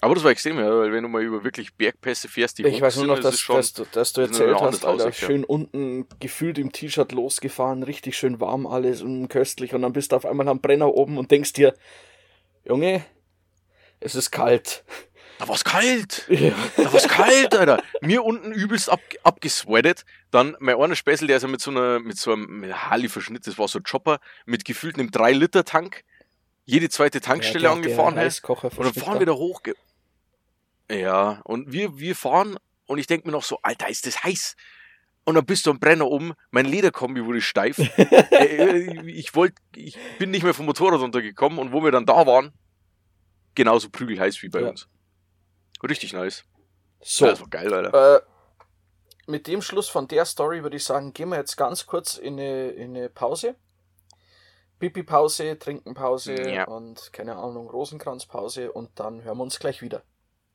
Aber das war extrem, ja, weil wenn du mal über wirklich Bergpässe fährst, die Ich weiß nur noch, das dass, schon, dass, du, dass du erzählt hast, Alter, Aussicht, ja. schön unten gefühlt im T-Shirt losgefahren, richtig schön warm alles und köstlich und dann bist du auf einmal am Brenner oben und denkst dir, Junge, es ist kalt. da war's kalt. Ja. Da war's kalt, Alter. Mir unten übelst ab, abgesweatet. Dann mein einer Späßel, der ist ja mit so einer, mit so einem Harley-Verschnitt, das war so ein Chopper, mit gefühlt einem 3-Liter-Tank, jede zweite Tankstelle der- angefahren. der. Reiskocher Und dann fahren wir da hoch. Ja, und wir, wir fahren und ich denke mir noch so, Alter, ist das heiß. Und dann bist du am Brenner um, mein Lederkombi wurde steif. äh, ich wollte, ich bin nicht mehr vom Motorrad runtergekommen und wo wir dann da waren, genauso prügelheiß wie bei Ja. uns. Richtig nice. So, Ja, das war geil, Alter. äh, mit dem Schluss von der Story würde ich sagen, gehen wir jetzt ganz kurz in eine, in eine Pause. Pipi-Pause, Trinkenpause Ja. und keine Ahnung, Rosenkranzpause und dann hören wir uns gleich wieder.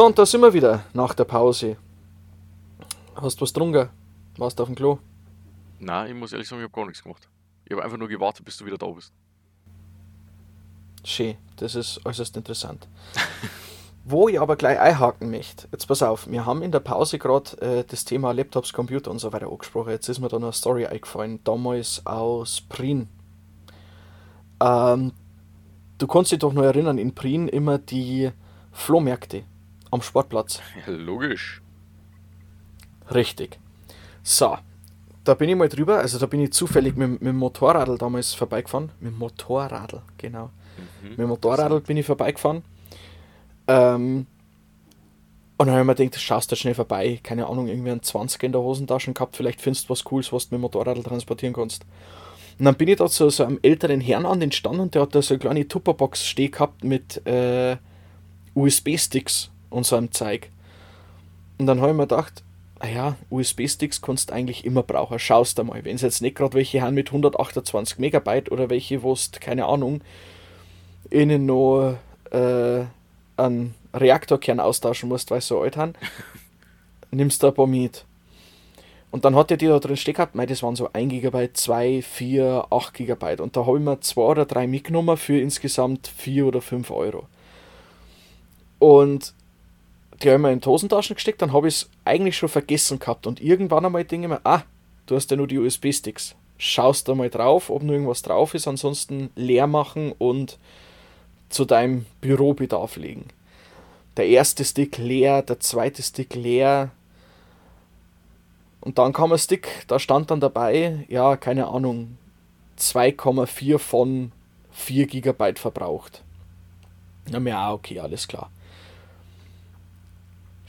So, und da sind wir wieder nach der Pause. Hast du was getrunken? Warst du auf dem Klo? Nein, ich muss ehrlich sagen, ich habe gar nichts gemacht. Ich habe einfach nur gewartet, bis du wieder da bist. Schön, das ist äußerst interessant. Wo ich aber gleich einhaken möchte, jetzt pass auf, wir haben in der Pause gerade äh, das Thema Laptops, Computer und so weiter angesprochen. Jetzt ist mir da noch eine Story eingefallen, damals aus Prien. Ähm, du kannst dich doch noch erinnern, in Prien immer die Flohmärkte am Sportplatz. Ja, logisch. Richtig. So, da bin ich mal drüber, also da bin ich zufällig mit, mit dem Motorradl damals vorbeigefahren. Mit dem Motorradl, genau. Mhm. Mit dem Motorradl bin ich vorbeigefahren. Ähm, und dann habe ich mir gedacht, schaust du schnell vorbei. Keine Ahnung, irgendwie einen 20 in der Hosentasche gehabt. Vielleicht findest du was Cooles, was du mit dem Motorradl transportieren kannst. Und dann bin ich da zu so einem älteren Herrn an den Stand und der hat da so eine kleine Tupperbox stehen gehabt mit äh, USB-Sticks und so einem Zeug. Und dann habe ich mir gedacht, naja, USB-Sticks kannst du eigentlich immer brauchen. Schaust du mal. Wenn es jetzt nicht gerade welche haben mit 128 Megabyte oder welche, wo du, keine Ahnung, innen noch äh, einen Reaktorkern austauschen musst, weil sie so alt haben, nimmst du ein paar mit. Und dann hat er die da drin stehen gehabt, mei, das waren so 1 GB, 2, 4, 8 GB. Und da habe ich mir zwei oder drei mitgenommen für insgesamt 4 oder 5 Euro. Und die habe ich mir in die Hosentaschen gesteckt, dann habe ich es eigentlich schon vergessen gehabt. Und irgendwann einmal denke ich mir, ah, du hast ja nur die USB-Sticks. Schaust da mal drauf, ob noch irgendwas drauf ist, ansonsten leer machen und zu deinem Bürobedarf legen. Der erste Stick leer, der zweite Stick leer. Und dann kam ein Stick, da stand dann dabei, ja, keine Ahnung, 2,4 von 4 GB verbraucht. Ja, mir auch, okay, alles klar.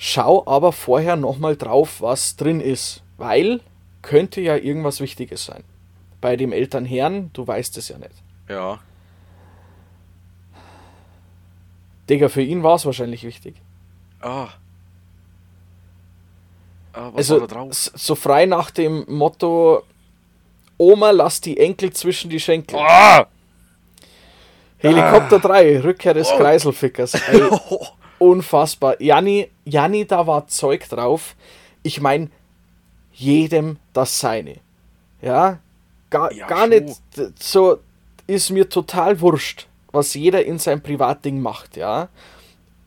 Schau aber vorher nochmal drauf, was drin ist, weil könnte ja irgendwas Wichtiges sein. Bei dem Elternherrn, du weißt es ja nicht. Ja. Digga, für ihn war es wahrscheinlich wichtig. Ah. ah was also war da drauf? s- so frei nach dem Motto Oma, lass die Enkel zwischen die Schenkel. Ah! Helikopter 3, Rückkehr des Oh. Kreiselfickers. Ey, unfassbar. Janni, Janni, da war Zeug drauf. Ich meine, jedem das seine. Ja, gar, Ja, gar nicht so, ist mir total wurscht, was jeder in seinem Privatding macht, ja.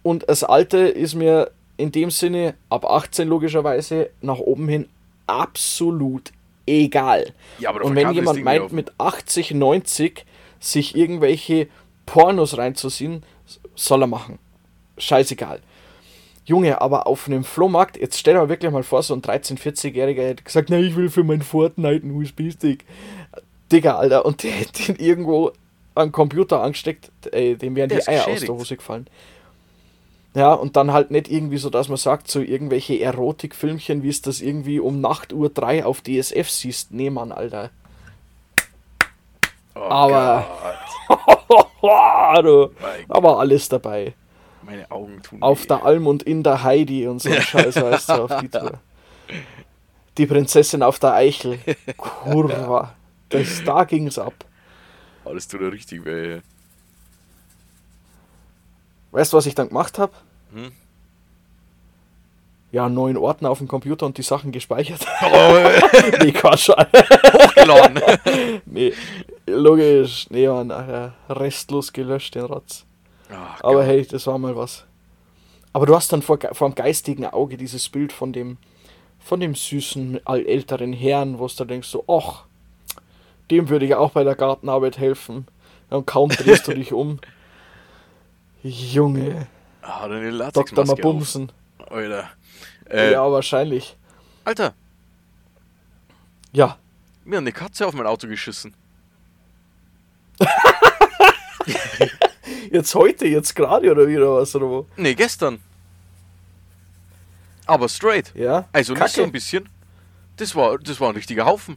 Und das Alte ist mir in dem Sinne, ab 18 logischerweise, nach oben hin absolut egal. Ja, Und wenn jemand meint, mit 80, 90 sich irgendwelche Pornos reinzuziehen, soll er machen. Scheißegal. Junge, aber auf einem Flohmarkt, jetzt stell dir mal wirklich mal vor, so ein 13-, 14-Jähriger hätte gesagt, na, ich will für mein Fortnite einen USB-Stick. Digga, Alter, und der hätte ihn irgendwo am Computer angesteckt, ey, dem wären Der die Eier aus der Hose gefallen. Ja, und dann halt nicht irgendwie so, dass man sagt, so irgendwelche Erotikfilmchen, wie es das irgendwie um Nachtuhr 3 auf DSF siehst. Nee, Mann, Alter. Oh aber- war alles dabei. Meine Augen tun Auf weh. der Alm und in der Heidi und so ein Scheiß heißt so auf die Tour. Die Prinzessin auf der Eichel. Kurva. Das, da ging's ab. Alles tut richtig weh. Weißt du, was ich dann gemacht habe? Hm? Ja, einen neuen Ordner auf dem Computer und die Sachen gespeichert. Oh, nee, Quatsch. hochgeladen. nee, logisch. Nee, man, restlos gelöscht, den Rotz. Ach, Aber geil. hey, das war mal was. Aber du hast dann vor, vor dem geistigen Auge dieses Bild von dem, von dem süßen älteren Herrn, wo du denkst so, ach, dem würde ich auch bei der Gartenarbeit helfen. Und kaum drehst du dich um. Junge, Ah, deine Dr. Latexmaske auf. Mabumsen. Alter. Äh, ja, wahrscheinlich. Alter, Ja. mir hat eine Katze auf mein Auto geschissen. Jetzt heute, jetzt gerade oder wieder was, oder wo? Nee, gestern. Aber straight. Ja. Also nicht so Kacke. ein bisschen. Das war, das war ein richtiger Haufen.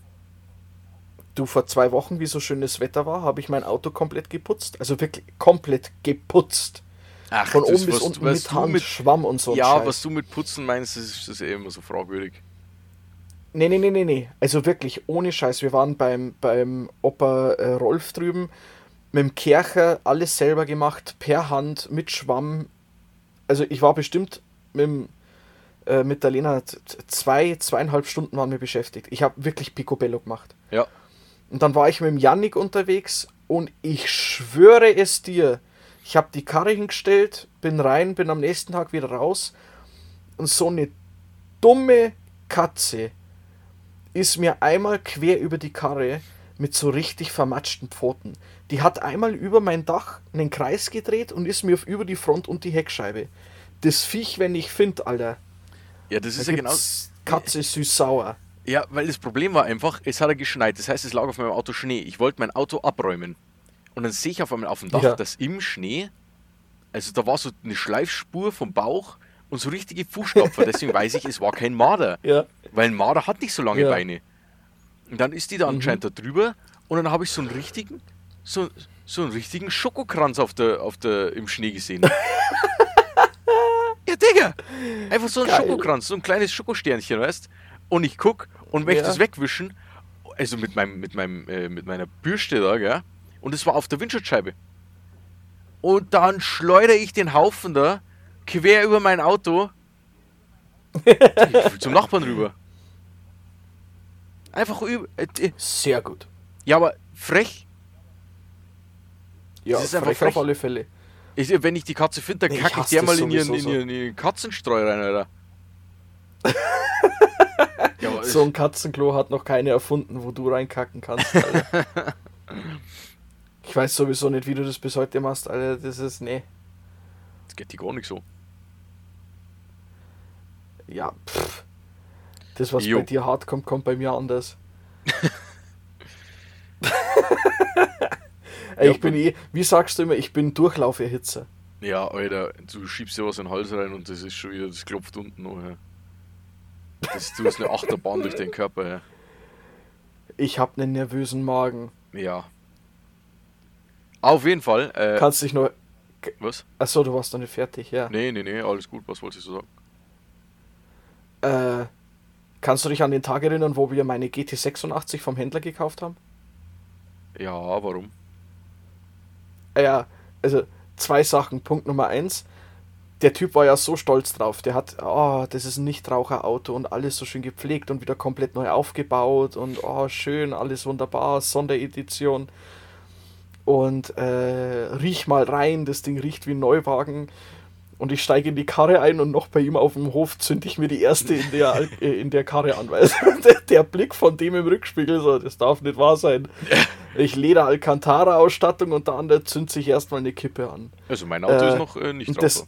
Du, vor zwei Wochen, wie so schönes Wetter war, habe ich mein Auto komplett geputzt. Also wirklich komplett geputzt. Ach, Von das, oben bis unten mit du Hand, mit, Schwamm und so. Ja, was du mit Putzen meinst, das ist, das eh immer so fragwürdig. Nee, nee, nee, nee, nee. Also wirklich, ohne Scheiß. Wir waren beim, beim Opa äh, Rolf drüben, mit dem Kercher alles selber gemacht, per Hand, mit Schwamm, also ich war bestimmt mit, dem, äh, mit der Lena zwei, zweieinhalb Stunden waren wir beschäftigt. Ich habe wirklich Picobello gemacht. Ja. Und dann war ich mit dem Yannick unterwegs und ich schwöre es dir, ich habe die Karre hingestellt, bin rein, bin am nächsten Tag wieder raus und so eine dumme Katze ist mir einmal quer über die Karre mit so richtig vermatschten Pfoten. Die hat einmal über mein Dach einen Kreis gedreht und ist mir auf über die Front und die Heckscheibe. Das Viech, wenn ich find, Alter. Ja, das Da ist ja genau. Katze süß-sauer. Ja, weil das Problem war einfach, es hat ja geschneit. Das heißt, es lag auf meinem Auto Schnee. Ich wollte mein Auto abräumen. Und dann sehe ich auf einmal auf dem Dach, Ja. dass im Schnee, also da war so eine Schleifspur vom Bauch und so richtige Fußstapfer. Deswegen weiß ich, es war kein Marder. Ja. Weil ein Marder hat nicht so lange Ja. Beine. Und dann ist die da anscheinend da drüber und dann habe ich so einen richtigen, so, so einen richtigen Schokokranz auf der, auf der, im Schnee gesehen. ja, Digga! Einfach so ein. Schokokranz, so ein kleines Schokosternchen, weißt Und ich guck und möchte Ja. es wegwischen. Also mit meinem, mit meinem, äh, mit meiner Bürste da, gell? Und es war auf der Windschutzscheibe. Und dann schleudere ich den Haufen da quer über mein Auto zum Nachbarn rüber. Einfach über. äh, äh, Sehr gut. Ja, aber frech. Ja, Das ist einfach frech auf alle Fälle. Ich, wenn ich die Katze finde, dann ich kacke ich hasse der mal in ihren, in, ihren, in ihren Katzenstreu rein, Alter. ja, So ein Katzenklo hat noch keine erfunden, wo du reinkacken kannst, Alter. Ich weiß sowieso nicht, wie du das bis heute machst, Alter. Das ist, nee. das geht die gar nicht so. Ja, pff. Das, was Jo. bei dir hart kommt, kommt bei mir anders. Ey, Ja, ich bin eh, wie sagst du immer, ich bin Durchlauferhitzer. Ja, Alter, du schiebst dir was in den Hals rein und das ist schon wieder, das klopft unten noch. Ja. Das, du hast eine Achterbahn durch den Körper. Ja. Ich hab einen nervösen Magen. ja. Auf jeden Fall. Äh, Kannst dich nur. was? Achso, du warst noch nicht fertig, ja. Nee, nee, nee, alles gut. Was wolltest du sagen? Äh, kannst du dich an den Tag erinnern, wo wir meine GT86 vom Händler gekauft haben? Ja, warum? Ah Ja, also zwei Sachen. Punkt Nummer eins. Der Typ war ja so stolz drauf. Der hat, oh, das ist ein Nichtraucherauto und alles so schön gepflegt und wieder komplett neu aufgebaut und oh, schön, alles wunderbar, Sonderedition. Und äh, riech mal rein, das Ding riecht wie ein Neuwagen. Und ich steige in die Karre ein und noch bei ihm auf dem Hof zünde ich mir die erste in der, äh, in der Karre an. Weil der, der Blick von dem im Rückspiegel so, das darf nicht wahr sein. Ich Leder Alcantara-Ausstattung und der andere zündet sich erstmal eine Kippe an. Also mein Auto Äh, ist noch äh, nicht drauf. das-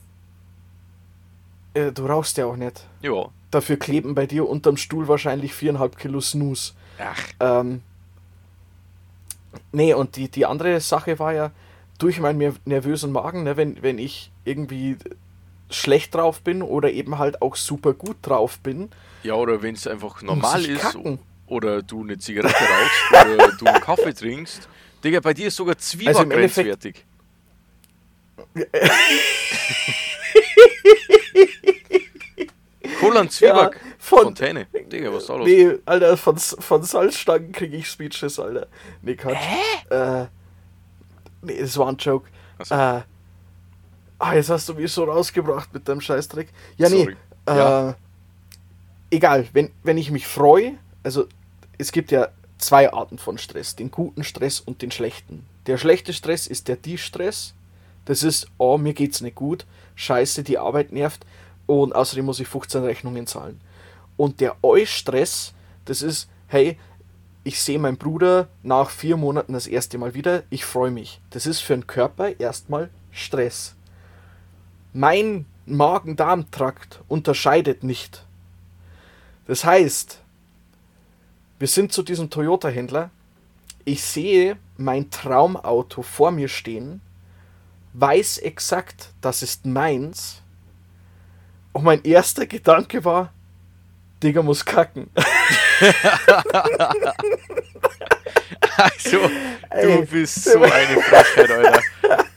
Äh, du rauchst ja auch nicht. Ja. Dafür kleben bei dir unterm Stuhl wahrscheinlich viereinhalb Kilo Snooze. Ach, Ähm, nee, und die, die andere Sache war ja, durch meinen ner- nervösen Magen, ne, wenn, wenn ich irgendwie schlecht drauf bin oder eben halt auch super gut drauf bin, ja, oder wenn es einfach normal ist kacken. Oder du eine Zigarette rauchst oder du einen Kaffee trinkst. Digga, bei dir ist sogar Zwieback Also im Endeffekt- grenzwertig. Cola und Zwieback. Ja, von- Fontäne. Digga, was ist da los? Nee, Alter, von, von Salzstangen kriege ich Speeches, Alter. Nee, Quatsch. Äh, nee, das war ein Joke. Achso. Äh, ah, jetzt hast du mich so rausgebracht mit deinem Scheißdreck. Ja, nee. Sorry. Äh, Ja. Egal, wenn, wenn ich mich freue, also es gibt ja zwei Arten von Stress, den guten Stress und den schlechten. Der schlechte Stress ist der Die-Stress. Das ist, oh, mir geht's nicht gut, scheiße, die Arbeit nervt und außerdem muss ich 15 Rechnungen zahlen. Und der Eu-Stress, das ist, hey, ich sehe meinen Bruder nach vier Monaten das erste Mal wieder, ich freue mich. Das ist für den Körper erstmal Stress. Mein Magen-Darm-Trakt unterscheidet nicht. Das heißt, wir sind zu diesem Toyota-Händler. Ich sehe mein Traumauto vor mir stehen, weiß exakt, das ist meins. Und mein erster Gedanke war, Digga muss kacken. Also, du bist so eine Frechheit, Alter.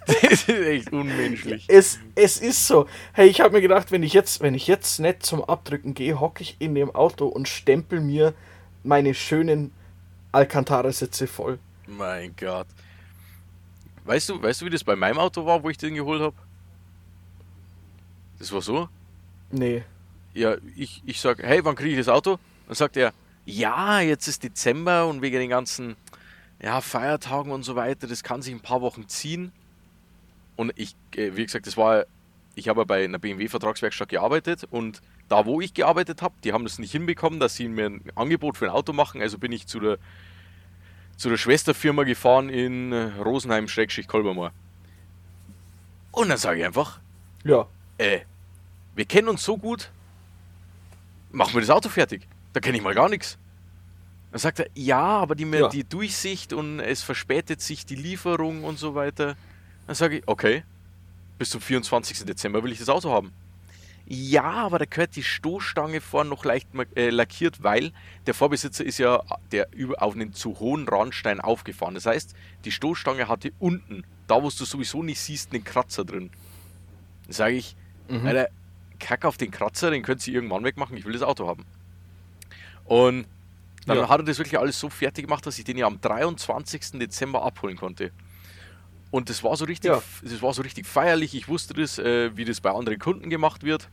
Das ist echt unmenschlich. Es, es ist so. Hey, ich habe mir gedacht, wenn ich jetzt, wenn ich jetzt nicht zum Abdrücken gehe, hocke ich in dem Auto und stempel mir meine schönen Alcantara-Sitze voll. Mein Gott. Weißt du, weißt du, wie das bei meinem Auto war, wo ich den geholt habe? Das war so. Nee. Ja, ich, ich sag, hey, wann kriege ich das Auto? Dann sagt er, ja, jetzt ist Dezember und wegen den ganzen ja, Feiertagen und so weiter, das kann sich ein paar Wochen ziehen. Und ich, äh, wie gesagt, das war, ich habe bei einer BMW-Vertragswerkstatt gearbeitet und da, wo ich gearbeitet habe, die haben das nicht hinbekommen, dass sie mir ein Angebot für ein Auto machen. Also bin ich zu der, zu der Schwesterfirma gefahren in Rosenheim-Kolbermoor. Und dann sage ich einfach, Ja. äh, wir kennen uns so gut, machen wir das Auto fertig. Da kenne ich mal gar nichts. Dann sagt er, ja, aber die, Ja. die Durchsicht und es verspätet sich die Lieferung und so weiter. Dann sage ich, okay, bis zum 24. Dezember will ich das Auto haben. Ja, aber da gehört die Stoßstange vorne noch leicht äh, lackiert, weil der Vorbesitzer ist ja der über, auf einen zu hohen Randstein aufgefahren. Das heißt, die Stoßstange hatte unten, da wo du sowieso nicht siehst, einen Kratzer drin. Dann sage ich, Mhm. Alter, kack auf den Kratzer, den könnt ihr irgendwann wegmachen, ich will das Auto haben. Und dann Ja. hat er das wirklich alles so fertig gemacht, dass ich den ja am 23. Dezember abholen konnte. Und das war so richtig, Ja. das war so richtig feierlich. Ich wusste das, äh, wie das bei anderen Kunden gemacht wird.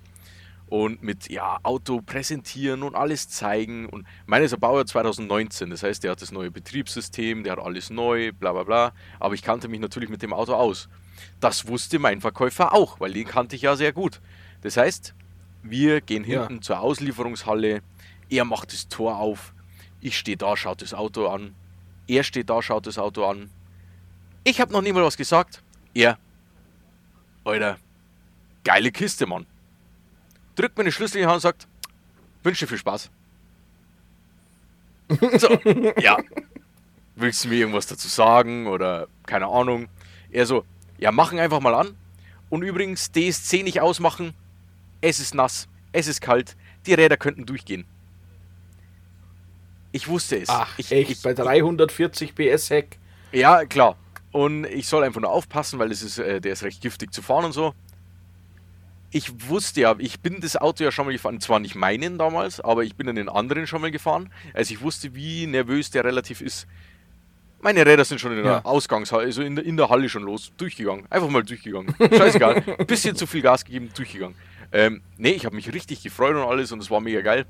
Und mit ja, Auto präsentieren und alles zeigen. Und meiner ist ein Baujahr 2019, das heißt, der hat das neue Betriebssystem, der hat alles neu, bla bla bla. Aber ich kannte mich natürlich mit dem Auto aus. Das wusste mein Verkäufer auch, weil den kannte ich ja sehr gut. Das heißt, wir gehen Ja. hinten zur Auslieferungshalle, er macht das Tor auf, ich stehe da, schaut das Auto an, er steht da, schaut das Auto an. Ich habe noch nie mal was gesagt. Er, Alter, geile Kiste, Mann. Drückt mir den Schlüssel in die Hand und sagt, wünsche dir viel Spaß. So, ja. Willst du mir irgendwas dazu sagen oder keine Ahnung? Er so, ja, machen einfach mal an. Und übrigens, DSC nicht ausmachen. Es ist nass, es ist kalt, die Räder könnten durchgehen. Ich wusste es. Ach, ich, echt, ich, bei 340 PS Heck. ja, klar. Und ich soll einfach nur aufpassen, weil das ist, äh, der ist recht giftig zu fahren und so. Ich wusste ja, ich bin das Auto ja schon mal gefahren, zwar nicht meinen damals, aber ich bin in den anderen schon mal gefahren. Also ich wusste, wie nervös der relativ ist. Meine Räder sind schon in der Ja. Ausgangshalle, also in der, in der Halle schon los, durchgegangen. Einfach mal durchgegangen. Scheißegal. Bisschen zu viel Gas gegeben, durchgegangen. Ähm, nee, ich habe mich richtig gefreut und alles und es war mega geil.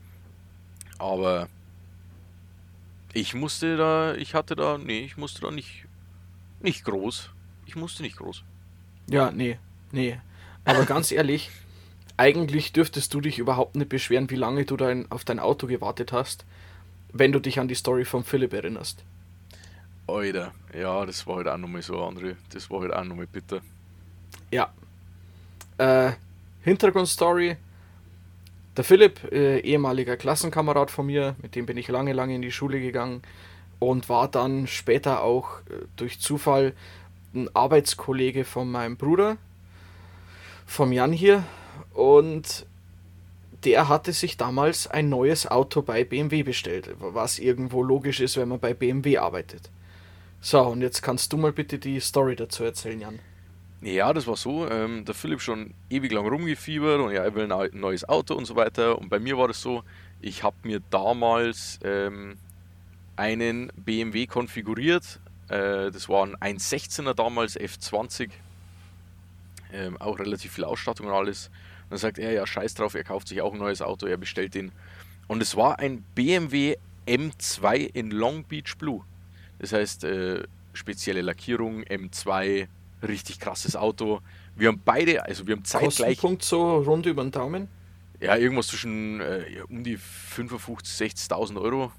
Aber ich musste da, ich hatte da, nee, ich musste da nicht, nicht groß. Ich musste nicht groß. Ja, nee, nee. Aber ganz ehrlich, eigentlich dürftest du dich überhaupt nicht beschweren, wie lange du dein, auf dein Auto gewartet hast, wenn du dich an die Story von Philipp erinnerst. Alter, ja, das war halt auch nochmal so andere, das war halt auch nochmal bitter. Ja. Äh, Hintergrundstory. Der Philipp, äh, ehemaliger Klassenkamerad von mir, mit dem bin ich lange, lange in die Schule gegangen und war dann später auch äh, durch Zufall ein Arbeitskollege von meinem Bruder, vom Jan hier. Und der hatte sich damals ein neues Auto bei BMW bestellt, was irgendwo logisch ist, wenn man bei BMW arbeitet. So, und jetzt kannst du mal bitte die Story dazu erzählen, Jan. Ja, das war so. Ähm, der Philipp schon ewig lang rumgefiebert und ja, er will ein neu- neues Auto und so weiter. Und bei mir war das so, ich habe mir damals ähm, einen BMW konfiguriert. Äh, das war ein 1.16er damals, F20. Ähm, auch relativ viel Ausstattung und alles. Und dann sagt er, ja, scheiß drauf, er kauft sich auch ein neues Auto, er bestellt den. Und es war ein BMW M2 in Long Beach Blue. Das heißt, äh, spezielle Lackierung, M2, richtig krasses Auto. Wir haben beide, also wir haben zeitgleich, Kostenpunkt so rund über den Daumen. ja, irgendwas zwischen äh, ja, um die 55.000, 60.000 Euro.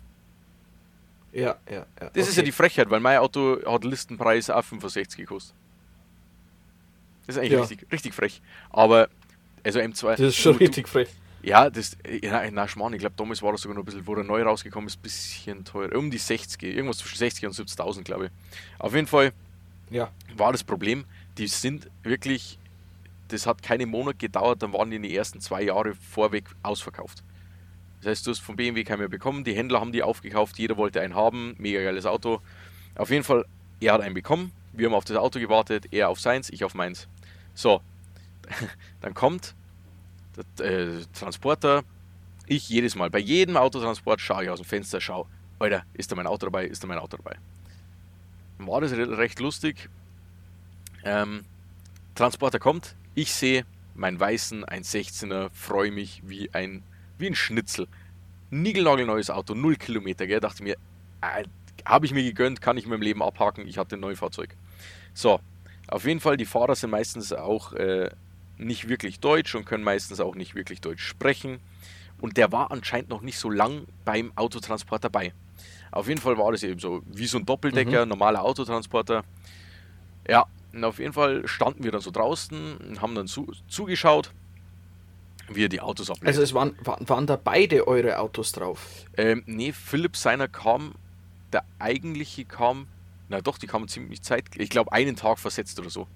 Ja, ja, ja. Das ist ja die Frechheit, weil mein Auto hat Listenpreis auch 65 gekostet. Das ist eigentlich Ja. richtig, richtig frech. Aber, also M2. Das ist schon du- du- richtig frech. Ja, das, ja, na, Schmarrn, ich glaube, damals war das sogar noch ein bisschen, wo der neu rausgekommen ist, ein bisschen teurer. Um die 60, irgendwas zwischen 60 und 70.000, glaube ich. Auf jeden Fall Ja. war das Problem, die sind wirklich, das hat keinen Monat gedauert, dann waren die in die ersten zwei Jahre vorweg ausverkauft. Das heißt, du hast von BMW keinen mehr bekommen, die Händler haben die aufgekauft, jeder wollte einen haben, mega geiles Auto. Auf jeden Fall, er hat einen bekommen, wir haben auf das Auto gewartet, er auf seins, ich auf meins. So, dann kommt der äh, Transporter, ich jedes Mal, bei jedem Autotransport schaue ich aus dem Fenster, schau, Alter, ist da mein Auto dabei, ist da mein Auto dabei. War das re- recht lustig. Ähm, Transporter kommt, ich sehe mein weißen 1,16er, freue mich wie ein, wie ein Schnitzel. Niegelnagelneues Auto, 0 Kilometer, gell? Dachte mir, äh, habe ich mir gegönnt, kann ich mir im Leben abhaken, ich hatte ein neues Fahrzeug. So, auf jeden Fall, die Fahrer sind meistens auch äh, nicht wirklich deutsch und können meistens auch nicht wirklich deutsch sprechen. Und der war anscheinend noch nicht so lang beim Autotransport dabei. Auf jeden Fall war das eben so wie so ein Doppeldecker, mhm. normaler Autotransporter. Ja, und auf jeden Fall standen wir dann so draußen und haben dann zu, zugeschaut, wie er die Autos ablädt. Also es waren, waren da beide eure Autos drauf? Ähm, nee, Philipp seiner kam, der eigentliche kam, na doch, die kamen ziemlich zeitgleich, ich glaube einen Tag versetzt oder so.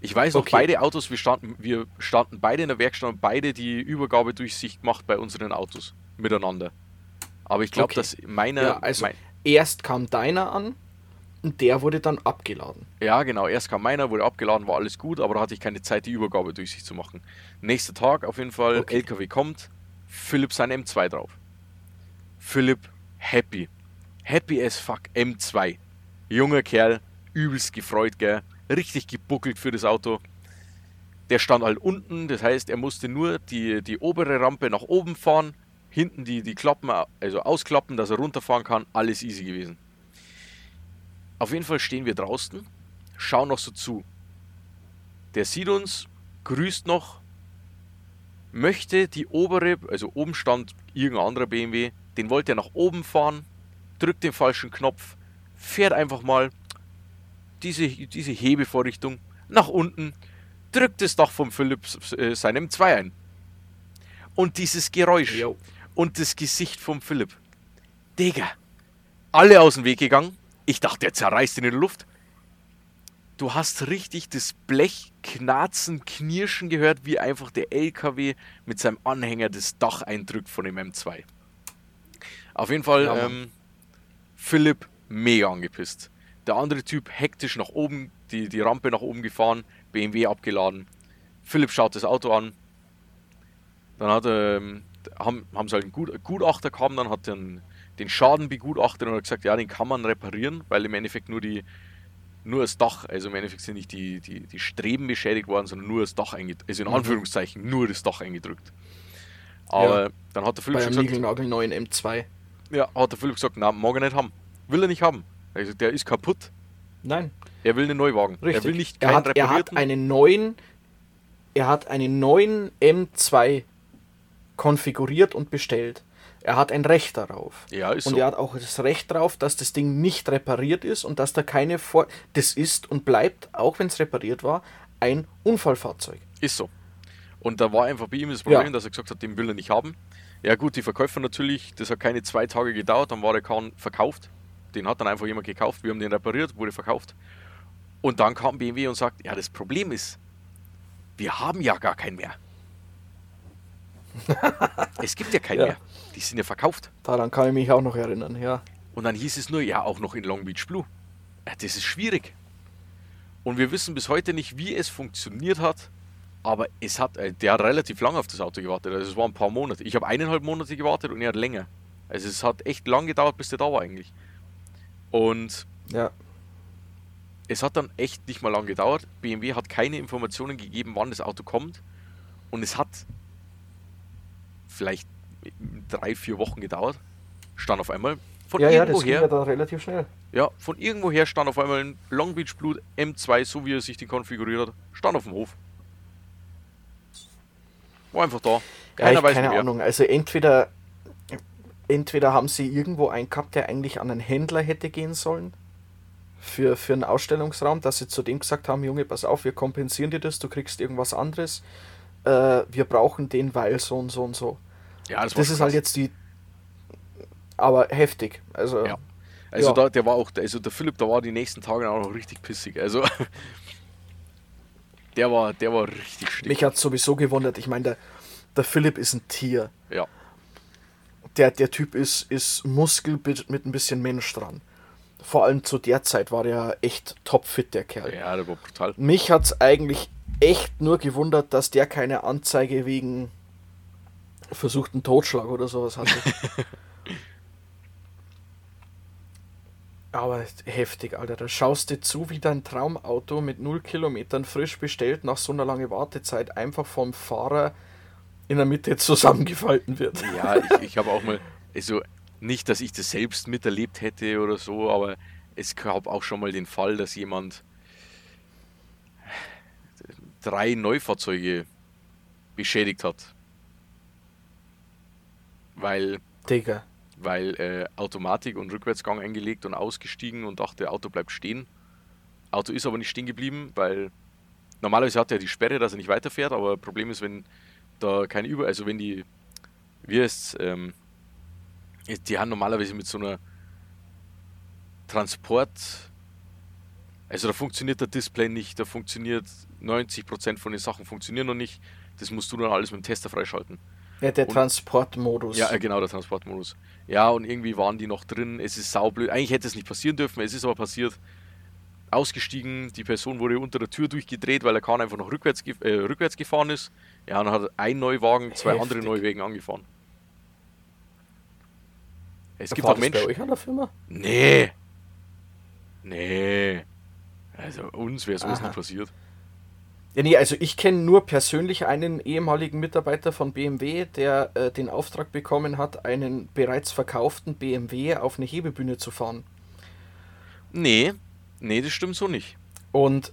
Ich weiß noch, okay. beide Autos, wir standen, wir standen beide in der Werkstatt und beide die Übergabedurchsicht gemacht bei unseren Autos miteinander. Aber ich glaube, okay. dass meiner. Ja, also mein, erst kam deiner an und der wurde dann abgeladen. Ja, genau. Erst kam meiner, wurde abgeladen, war alles gut, aber da hatte ich keine Zeit, die Übergabe durch sich zu machen. Nächster Tag auf jeden Fall, okay. LKW kommt, Philipp sein M2 drauf. Philipp happy. Happy as fuck, M2. Junger Kerl, übelst gefreut, gell. Richtig gebuckelt für das Auto. Der stand halt unten, das heißt, er musste nur die, die obere Rampe nach oben fahren, hinten die, die Klappen, also ausklappen, dass er runterfahren kann, alles easy gewesen. Auf jeden Fall stehen wir draußen, schauen noch so zu. Der sieht uns, grüßt noch, möchte die obere, also oben stand irgendein anderer BMW, den wollte er nach oben fahren, drückt den falschen Knopf, fährt einfach mal diese, diese Hebevorrichtung nach unten, drückt das Dach vom Philipp äh, seinem 2 ein. Und dieses Geräusch. Yo und das Gesicht vom Philipp. Digga, alle aus dem Weg gegangen. Ich dachte, der zerreißt ihn in der Luft. Du hast richtig das Blech knarzen, knirschen gehört, wie einfach der LKW mit seinem Anhänger das Dach eindrückt von dem M2. Auf jeden Fall, ja, ähm, Philipp mega angepisst. Der andere Typ hektisch nach oben, die, die Rampe nach oben gefahren, BMW abgeladen. Philipp schaut das Auto an. Dann hat er ähm, haben, haben sie halt einen Gutachter gehabt, dann hat den, den Schaden begutachtet und hat gesagt, ja, den kann man reparieren, weil im Endeffekt nur die nur das Dach, also im Endeffekt sind nicht die, die, die Streben beschädigt worden, sondern nur das Dach eingedrückt, also in mhm. Anführungszeichen nur das Dach eingedrückt. Aber ja, dann hat der Philipp gesagt. Nagel neuen M2. Ja, hat der Philipp gesagt, na, mag er nicht haben. Will er nicht haben. Also der ist kaputt. Nein. Er will einen Neuwagen. Richtig. Er will nicht er hat, er hat einen neuen, er hat einen neuen M2 konfiguriert und bestellt. Er hat ein Recht darauf. Ja, ist und so. er hat auch das Recht darauf, dass das Ding nicht repariert ist und dass da keine Vor. Das ist und bleibt, auch wenn es repariert war, ein Unfallfahrzeug. Ist so. Und da war einfach bei ihm das Problem, ja. dass er gesagt hat, den will er nicht haben. Ja, gut, die Verkäufer natürlich, das hat keine zwei Tage gedauert, dann war der Kahn verkauft. Den hat dann einfach jemand gekauft, wir haben den repariert, wurde verkauft. Und dann kam BMW und sagt: Ja, das Problem ist, wir haben ja gar keinen mehr es gibt ja keinen ja. mehr. Die sind ja verkauft. Daran kann ich mich auch noch erinnern, ja. Und dann hieß es nur, ja, auch noch in Long Beach Blue. Ja, das ist schwierig. Und wir wissen bis heute nicht, wie es funktioniert hat. Aber es hat, äh, der hat relativ lange auf das Auto gewartet. Also es waren ein paar Monate. Ich habe eineinhalb Monate gewartet und er hat länger. Also es hat echt lang gedauert, bis der da war eigentlich. Und ja. es hat dann echt nicht mal lang gedauert. BMW hat keine Informationen gegeben, wann das Auto kommt. Und es hat vielleicht drei, vier Wochen gedauert. Stand auf einmal von ja, irgendwo ja, das her. Ja, da relativ schnell. Ja, von irgendwo her stand auf einmal ein Long Beach Blut M2, so wie er sich den konfiguriert hat, stand auf dem Hof. War einfach da. Keiner ja, weiß keine mehr. Ahnung. Also entweder, entweder haben sie irgendwo einen gehabt, der eigentlich an einen Händler hätte gehen sollen für, für einen Ausstellungsraum, dass sie zu dem gesagt haben, Junge, pass auf, wir kompensieren dir das, du kriegst irgendwas anderes äh, wir brauchen den, weil so und so und so. Ja, das, das ist halt jetzt die. Aber heftig. Also, ja. Also ja. da, der war auch, also der Philipp, da war die nächsten Tage auch noch richtig pissig. Also der war, der war richtig schlimm. Mich hat sowieso gewundert. Ich meine, der, der Philipp ist ein Tier. Ja. Der, der Typ ist, ist Muskel mit, mit ein bisschen Mensch dran. Vor allem zu der Zeit war der echt topfit, der Kerl. Ja, der war brutal. Mich hat es eigentlich echt nur gewundert, dass der keine Anzeige wegen versuchten Totschlag oder sowas hatte. Aber heftig, Alter. Da schaust du zu, wie dein Traumauto mit 0 Kilometern frisch bestellt nach so einer langen Wartezeit einfach vom Fahrer in der Mitte zusammengefalten wird. Ja, ich, ich habe auch mal, also nicht, dass ich das selbst miterlebt hätte oder so, aber es gab auch schon mal den Fall, dass jemand drei Neufahrzeuge beschädigt hat. Weil, Digga. weil äh, Automatik und Rückwärtsgang eingelegt und ausgestiegen und dachte, Auto bleibt stehen. Auto ist aber nicht stehen geblieben, weil normalerweise hat er die Sperre, dass er nicht weiterfährt, aber Problem ist, wenn da keine Über, also wenn die, wie heißt ähm, die haben normalerweise mit so einer Transport, also da funktioniert der Display nicht, da funktioniert 90% von den Sachen funktionieren noch nicht. Das musst du dann alles mit dem Tester freischalten. Ja, der Und- Transportmodus. Ja, äh, genau, der Transportmodus. Ja, und irgendwie waren die noch drin. Es ist saublöd. Eigentlich hätte es nicht passieren dürfen, es ist aber passiert. Ausgestiegen, die Person wurde unter der Tür durchgedreht, weil er Kahn einfach noch rückwärts, äh, rückwärts gefahren ist. Ja, und dann hat ein Neuwagen zwei andere Heftig. Neuwagen angefahren. Es gibt auch das bei Menschen. euch an der Firma? Nee. Nee. Also uns wäre sowas Aha. nicht passiert. Ja, nee, also ich kenne nur persönlich einen ehemaligen Mitarbeiter von BMW, der äh, den Auftrag bekommen hat, einen bereits verkauften BMW auf eine Hebebühne zu fahren. Nee. Nee, das stimmt so nicht. Und,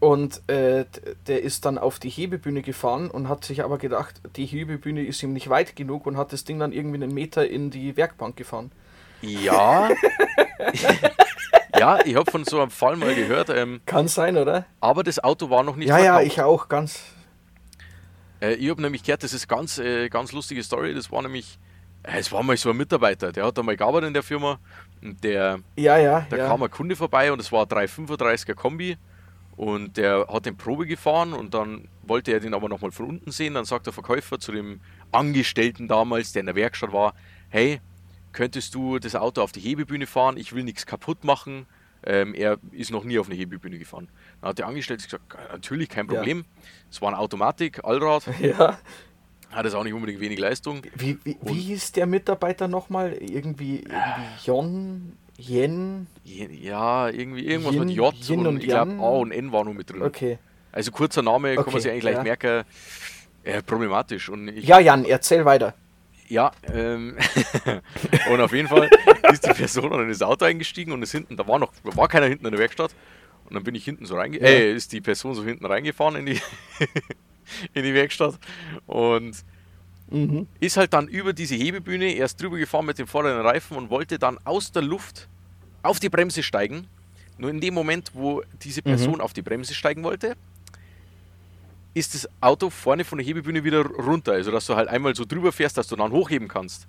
und äh, der ist dann auf die Hebebühne gefahren und hat sich aber gedacht, die Hebebühne ist ihm nicht weit genug und hat das Ding dann irgendwie einen Meter in die Werkbank gefahren. Ja. ja, ich habe von so einem Fall mal gehört, ähm, Kann sein, oder? aber das Auto war noch nicht ja, ja, verkauft. ich auch ganz. Äh, ich habe nämlich gehört, das ist ganz, äh, ganz lustige Story. Das war nämlich, äh, es war mal so ein Mitarbeiter, der hat da mal gearbeitet in der Firma und der, Ja, ja. da ja. kam ein Kunde vorbei und es war ein 335er Kombi und der hat den Probe gefahren und dann wollte er den aber nochmal von unten sehen. Dann sagt der Verkäufer zu dem Angestellten damals, der in der Werkstatt war, hey, könntest du das Auto auf die Hebebühne fahren? Ich will nichts kaputt machen. Ähm, er ist noch nie auf eine Hebebühne gefahren. Dann hat der Angestellte gesagt, natürlich kein Ja. Problem. Es war eine Automatik, Allrad, ja. hat es auch nicht unbedingt wenig Leistung. Wie, wie, wie hieß der Mitarbeiter nochmal? Irgendwie, irgendwie Jon, Jen? Je- Ja, irgendwie irgendwas Yin- mit J Yin und, und ich glaube. A und N war noch mit drin. Okay. Also kurzer Name, kann man Okay, sich eigentlich gleich ja. merken. Äh, problematisch. Und ich, Ja, Jan, erzähl weiter. Ja, ähm, und auf jeden Fall ist die Person in das Auto eingestiegen und ist hinten, da war noch, war keiner hinten in der Werkstatt. Und dann bin ich hinten so reinge, Ja. äh, ist die Person so hinten reingefahren in die, in die Werkstatt und Mhm. ist halt dann über diese Hebebühne erst drüber gefahren mit dem vorderen Reifen und wollte dann aus der Luft auf die Bremse steigen. Nur in dem Moment, wo diese Person auf die Bremse steigen wollte, ist das Auto vorne von der Hebebühne wieder runter. Also, dass du halt einmal so drüber fährst, dass du dann hochheben kannst.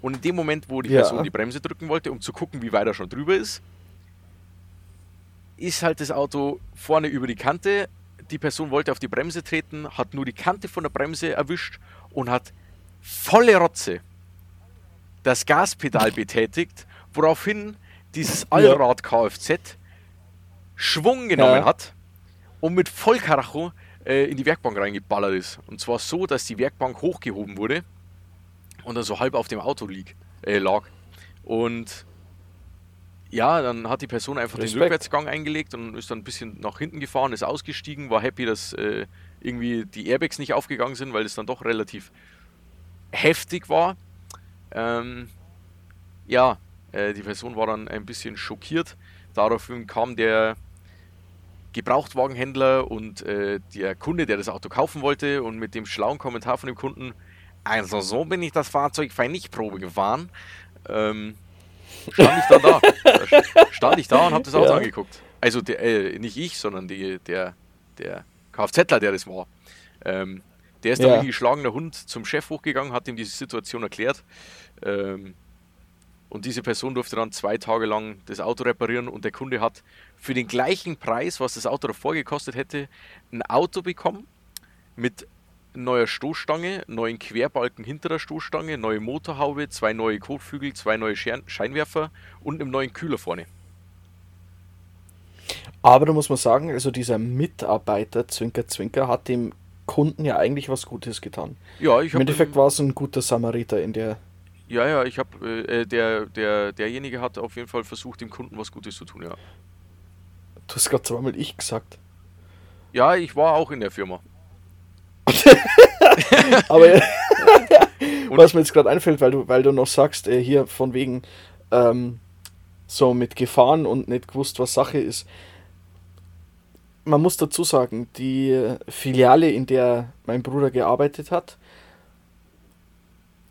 Und in dem Moment, wo die Ja. Person die Bremse drücken wollte, um zu gucken, wie weit er schon drüber ist, ist halt das Auto vorne über die Kante. Die Person wollte auf die Bremse treten, hat nur die Kante von der Bremse erwischt und hat volle Rotze das Gaspedal betätigt, woraufhin dieses Allrad Kfz Schwung genommen Ja. hat und mit Vollkaracho äh, in die Werkbank reingeballert ist. Und zwar so, dass die Werkbank hochgehoben wurde und dann so halb auf dem Auto lieg, äh, lag. Und ja, dann hat die Person einfach den Respekt. Rückwärtsgang eingelegt und ist dann ein bisschen nach hinten gefahren, ist ausgestiegen, war happy, dass äh, irgendwie die Airbags nicht aufgegangen sind, weil es dann doch relativ heftig war. Ähm, ja, äh, die Person war dann ein bisschen schockiert. Daraufhin kam der Gebrauchtwagenhändler und äh, der Kunde, der das Auto kaufen wollte, und mit dem schlauen Kommentar von dem Kunden, also so bin ich das Fahrzeug fein nicht Probe gefahren. Ähm, stand ich dann da. Da st- stand ich da und habe das Auto Ja. angeguckt. Also der, äh, nicht ich, sondern die, der, der Kfzler, der das war. Ähm, der ist dann Ja. wie geschlagener Hund zum Chef hochgegangen, hat ihm diese Situation erklärt. Ähm, und diese Person durfte dann zwei Tage lang das Auto reparieren und der Kunde hat für den gleichen Preis, was das Auto davor gekostet hätte, ein Auto bekommen mit neuer Stoßstange, neuen Querbalken hinter der Stoßstange, neue Motorhaube, zwei neue Kotflügel, zwei neue Scheinwerfer und einem neuen Kühler vorne. Aber da muss man sagen, also dieser Mitarbeiter, Zwinker, Zwinker, hat dem Kunden ja eigentlich was Gutes getan. Ja, ich Im Endeffekt war es ein guter Samariter in der Ja, ja, ich habe, äh, der, der, derjenige hat auf jeden Fall versucht, dem Kunden was Gutes zu tun, ja. Du hast gerade zweimal ich gesagt. Ja, ich war auch in der Firma. Aber was mir jetzt gerade einfällt, weil du, weil du noch sagst, äh, hier von wegen ähm, so mit Gefahren und nicht gewusst, was Sache ist. Man muss dazu sagen, die Filiale, in der mein Bruder gearbeitet hat,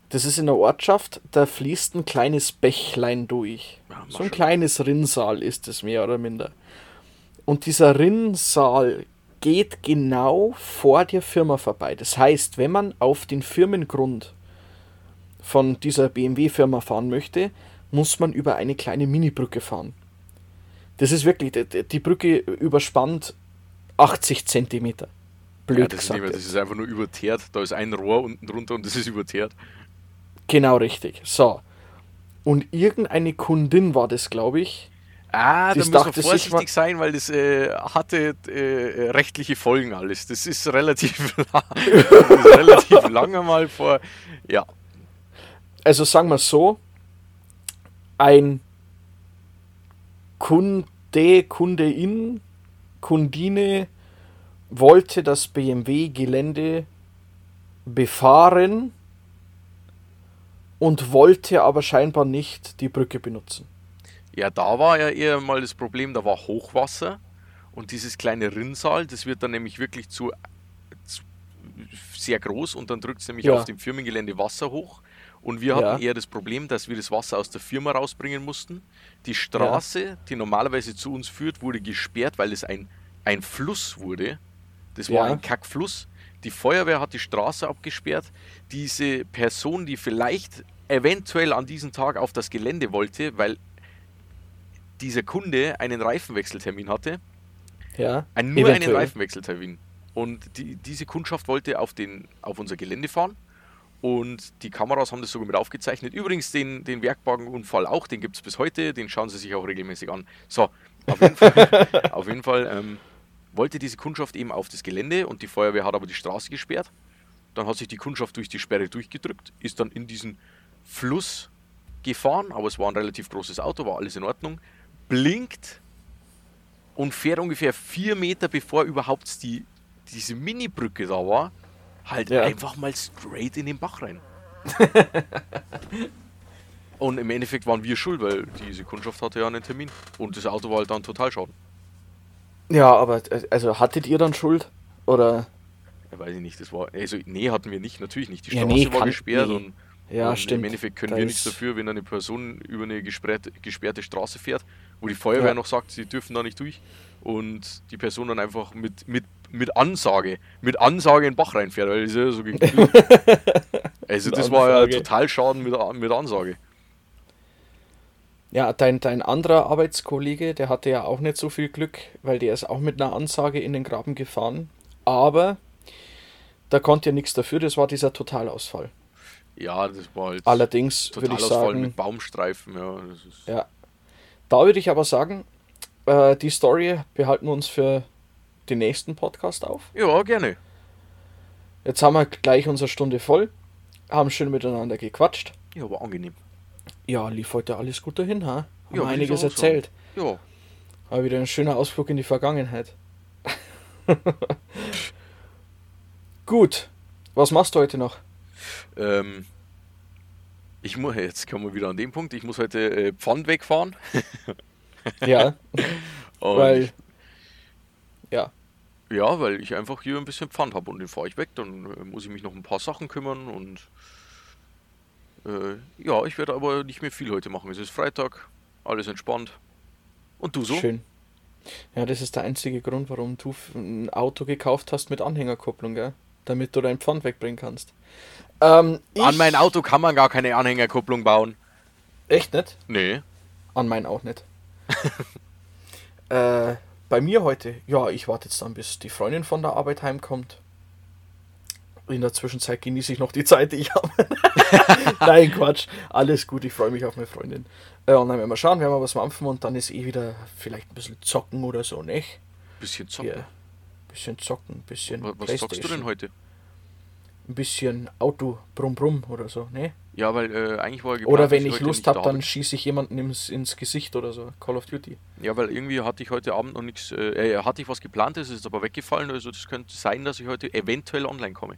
das ist in der Ortschaft, da fließt ein kleines Bächlein durch. Ja, so ein kleines Rinnsal ist es mehr oder minder. Und dieser Rinnsal geht genau vor der Firma vorbei. Das heißt, wenn man auf den Firmengrund von dieser BMW-Firma fahren möchte, muss man über eine kleine Mini-Brücke fahren. Das ist wirklich, die Brücke überspannt 80 Zentimeter. Blöd ja, das, gesagt, ist mehr, das ist einfach nur überteert. Da ist ein Rohr unten drunter und das ist überteert. Genau richtig. So. Und irgendeine Kundin war das, glaube ich. Ah, da muss man vorsichtig sein, weil das äh, hatte äh, rechtliche Folgen alles. Das ist relativ, das ist relativ lange mal vor. Ja. Also sagen wir so, ein Kunde, Kundein, Kundine wollte das BMW-Gelände befahren und wollte aber scheinbar nicht die Brücke benutzen. Ja, da war ja eher mal das Problem, da war Hochwasser und dieses kleine Rinnsal, das wird dann nämlich wirklich zu, zu sehr groß und dann drückt es nämlich ja. auf dem Firmengelände Wasser hoch. Und wir hatten ja. eher das Problem, dass wir das Wasser aus der Firma rausbringen mussten. Die Straße, ja. die normalerweise zu uns führt, wurde gesperrt, weil es ein, ein Fluss wurde. Das war ein Kackfluss. Die Feuerwehr hat die Straße abgesperrt. Diese Person, die vielleicht eventuell an diesem Tag auf das Gelände wollte, weil dieser Kunde einen Reifenwechseltermin hatte. Ja. Ein, nur eventuell. einen Reifenwechseltermin. Und die, diese Kundschaft wollte auf, den, auf unser Gelände fahren. Und die Kameras haben das sogar mit aufgezeichnet. Übrigens den, den Werkwagenunfall auch, den gibt es bis heute, den schauen sie sich auch regelmäßig an. So, auf jeden Fall, auf jeden Fall ähm, wollte diese Kundschaft eben auf das Gelände und die Feuerwehr hat aber die Straße gesperrt. Dann hat sich die Kundschaft durch die Sperre durchgedrückt, ist dann in diesen Fluss gefahren, aber es war ein relativ großes Auto, war alles in Ordnung blinkt und fährt ungefähr vier Meter bevor überhaupt die, diese Mini-Brücke da war, halt ja. einfach mal straight in den Bach rein. und im Endeffekt waren wir schuld, weil diese Kundschaft hatte ja einen Termin und das Auto war halt dann total schaden. Ja, aber also hattet ihr dann Schuld? Oder? Ja, weiß ich nicht, das war. Also, nee, hatten wir nicht, natürlich nicht. Die Straße ja, nee, war gesperrt nee. und ja, und stimmt. Im Endeffekt können da wir nichts dafür, wenn eine Person über eine gesperrte, gesperrte Straße fährt, wo die Feuerwehr ja. noch sagt, sie dürfen da nicht durch und die Person dann einfach mit, mit, mit Ansage, mit Ansage in den Bach reinfährt, weil das ist ja so Also das war ja total Schaden mit, mit Ansage. Ja, dein, dein anderer Arbeitskollege, der hatte ja auch nicht so viel Glück, weil der ist auch mit einer Ansage in den Graben gefahren. Aber da konnte ja nichts dafür, das war dieser Totalausfall. Ja, das war halt Allerdings würde ich sagen. mit Baumstreifen, ja. ja. Da würde ich aber sagen, äh, die Story behalten wir uns für den nächsten Podcast auf. Ja, gerne. Jetzt haben wir gleich unsere Stunde voll, haben schön miteinander gequatscht. Ja, war angenehm. Ja, lief heute alles gut dahin, ha? Haben ja, einiges erzählt. Ja. Aber wieder ein schöner Ausflug in die Vergangenheit. gut. Was machst du heute noch? Ähm, ich muss, jetzt kommen wir wieder an den Punkt, ich muss heute äh, Pfand wegfahren. ja. weil. Ja. Ja, weil ich einfach hier ein bisschen Pfand habe und den fahre ich weg. Dann äh, muss ich mich noch ein paar Sachen kümmern und. Äh, ja, ich werde aber nicht mehr viel heute machen. Es ist Freitag, alles entspannt. Und du so? Schön. Ja, das ist der einzige Grund, warum du ein Auto gekauft hast mit Anhängerkupplung, gell? Damit du dein Pfand wegbringen kannst. Ähm, An mein Auto kann man gar keine Anhängerkupplung bauen. Echt nicht? Nee. An mein auch nicht. äh, bei mir heute, ja, ich warte jetzt dann, bis die Freundin von der Arbeit heimkommt. In der Zwischenzeit genieße ich noch die Zeit, die ich habe. Nein, Quatsch. Alles gut, ich freue mich auf meine Freundin. Äh, und dann werden wir schauen, werden wir was mampfen und dann ist eh wieder vielleicht ein bisschen zocken oder so, nicht? Bisschen zocken? Ja. Bisschen zocken, bisschen. Was, was zockst du denn heute? ein bisschen Auto brumm brumm oder so, ne? Ja, weil äh, eigentlich war geplant, Oder wenn ich heute Lust habe, da dann schieße ich jemanden ins, ins Gesicht oder so. Call of Duty. Ja, weil irgendwie hatte ich heute Abend noch nichts. Äh, äh, hatte ich was geplant, das ist aber weggefallen. Also das könnte sein, dass ich heute eventuell online komme.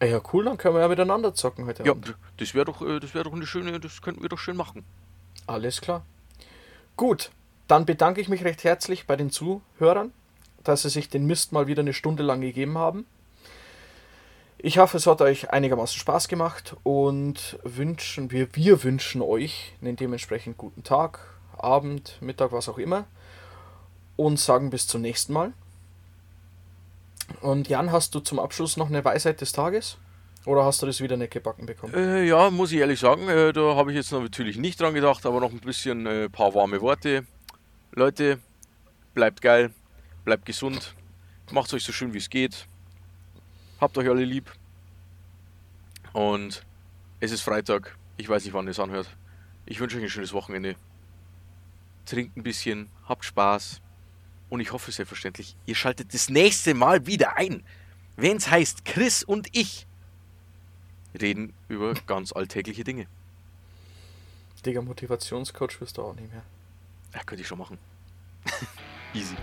Ah ja, cool, dann können wir ja miteinander zocken heute Ja, Abend. das wäre doch, äh, das wäre doch eine schöne, das könnten wir doch schön machen. Alles klar. Gut, dann bedanke ich mich recht herzlich bei den Zuhörern, dass sie sich den Mist mal wieder eine Stunde lang gegeben haben. Ich hoffe, es hat euch einigermaßen Spaß gemacht und wünschen wir, wir wünschen euch einen dementsprechend guten Tag, Abend, Mittag, was auch immer und sagen bis zum nächsten Mal. Und Jan, hast du zum Abschluss noch eine Weisheit des Tages? Oder hast du das wieder nicht gebacken bekommen? Äh, ja, muss ich ehrlich sagen, äh, da habe ich jetzt natürlich nicht dran gedacht, aber noch ein bisschen äh, paar warme Worte. Leute, bleibt geil, bleibt gesund, macht euch so schön wie es geht. Habt euch alle lieb. Und es ist Freitag. Ich weiß nicht, wann ihr es anhört. Ich wünsche euch ein schönes Wochenende. Trinkt ein bisschen, habt Spaß. Und ich hoffe selbstverständlich, ihr schaltet das nächste Mal wieder ein, wenn es heißt Chris und ich reden über ganz alltägliche Dinge. Digga, Motivationscoach wirst du auch nicht mehr. Ja, könnte ich schon machen. Easy.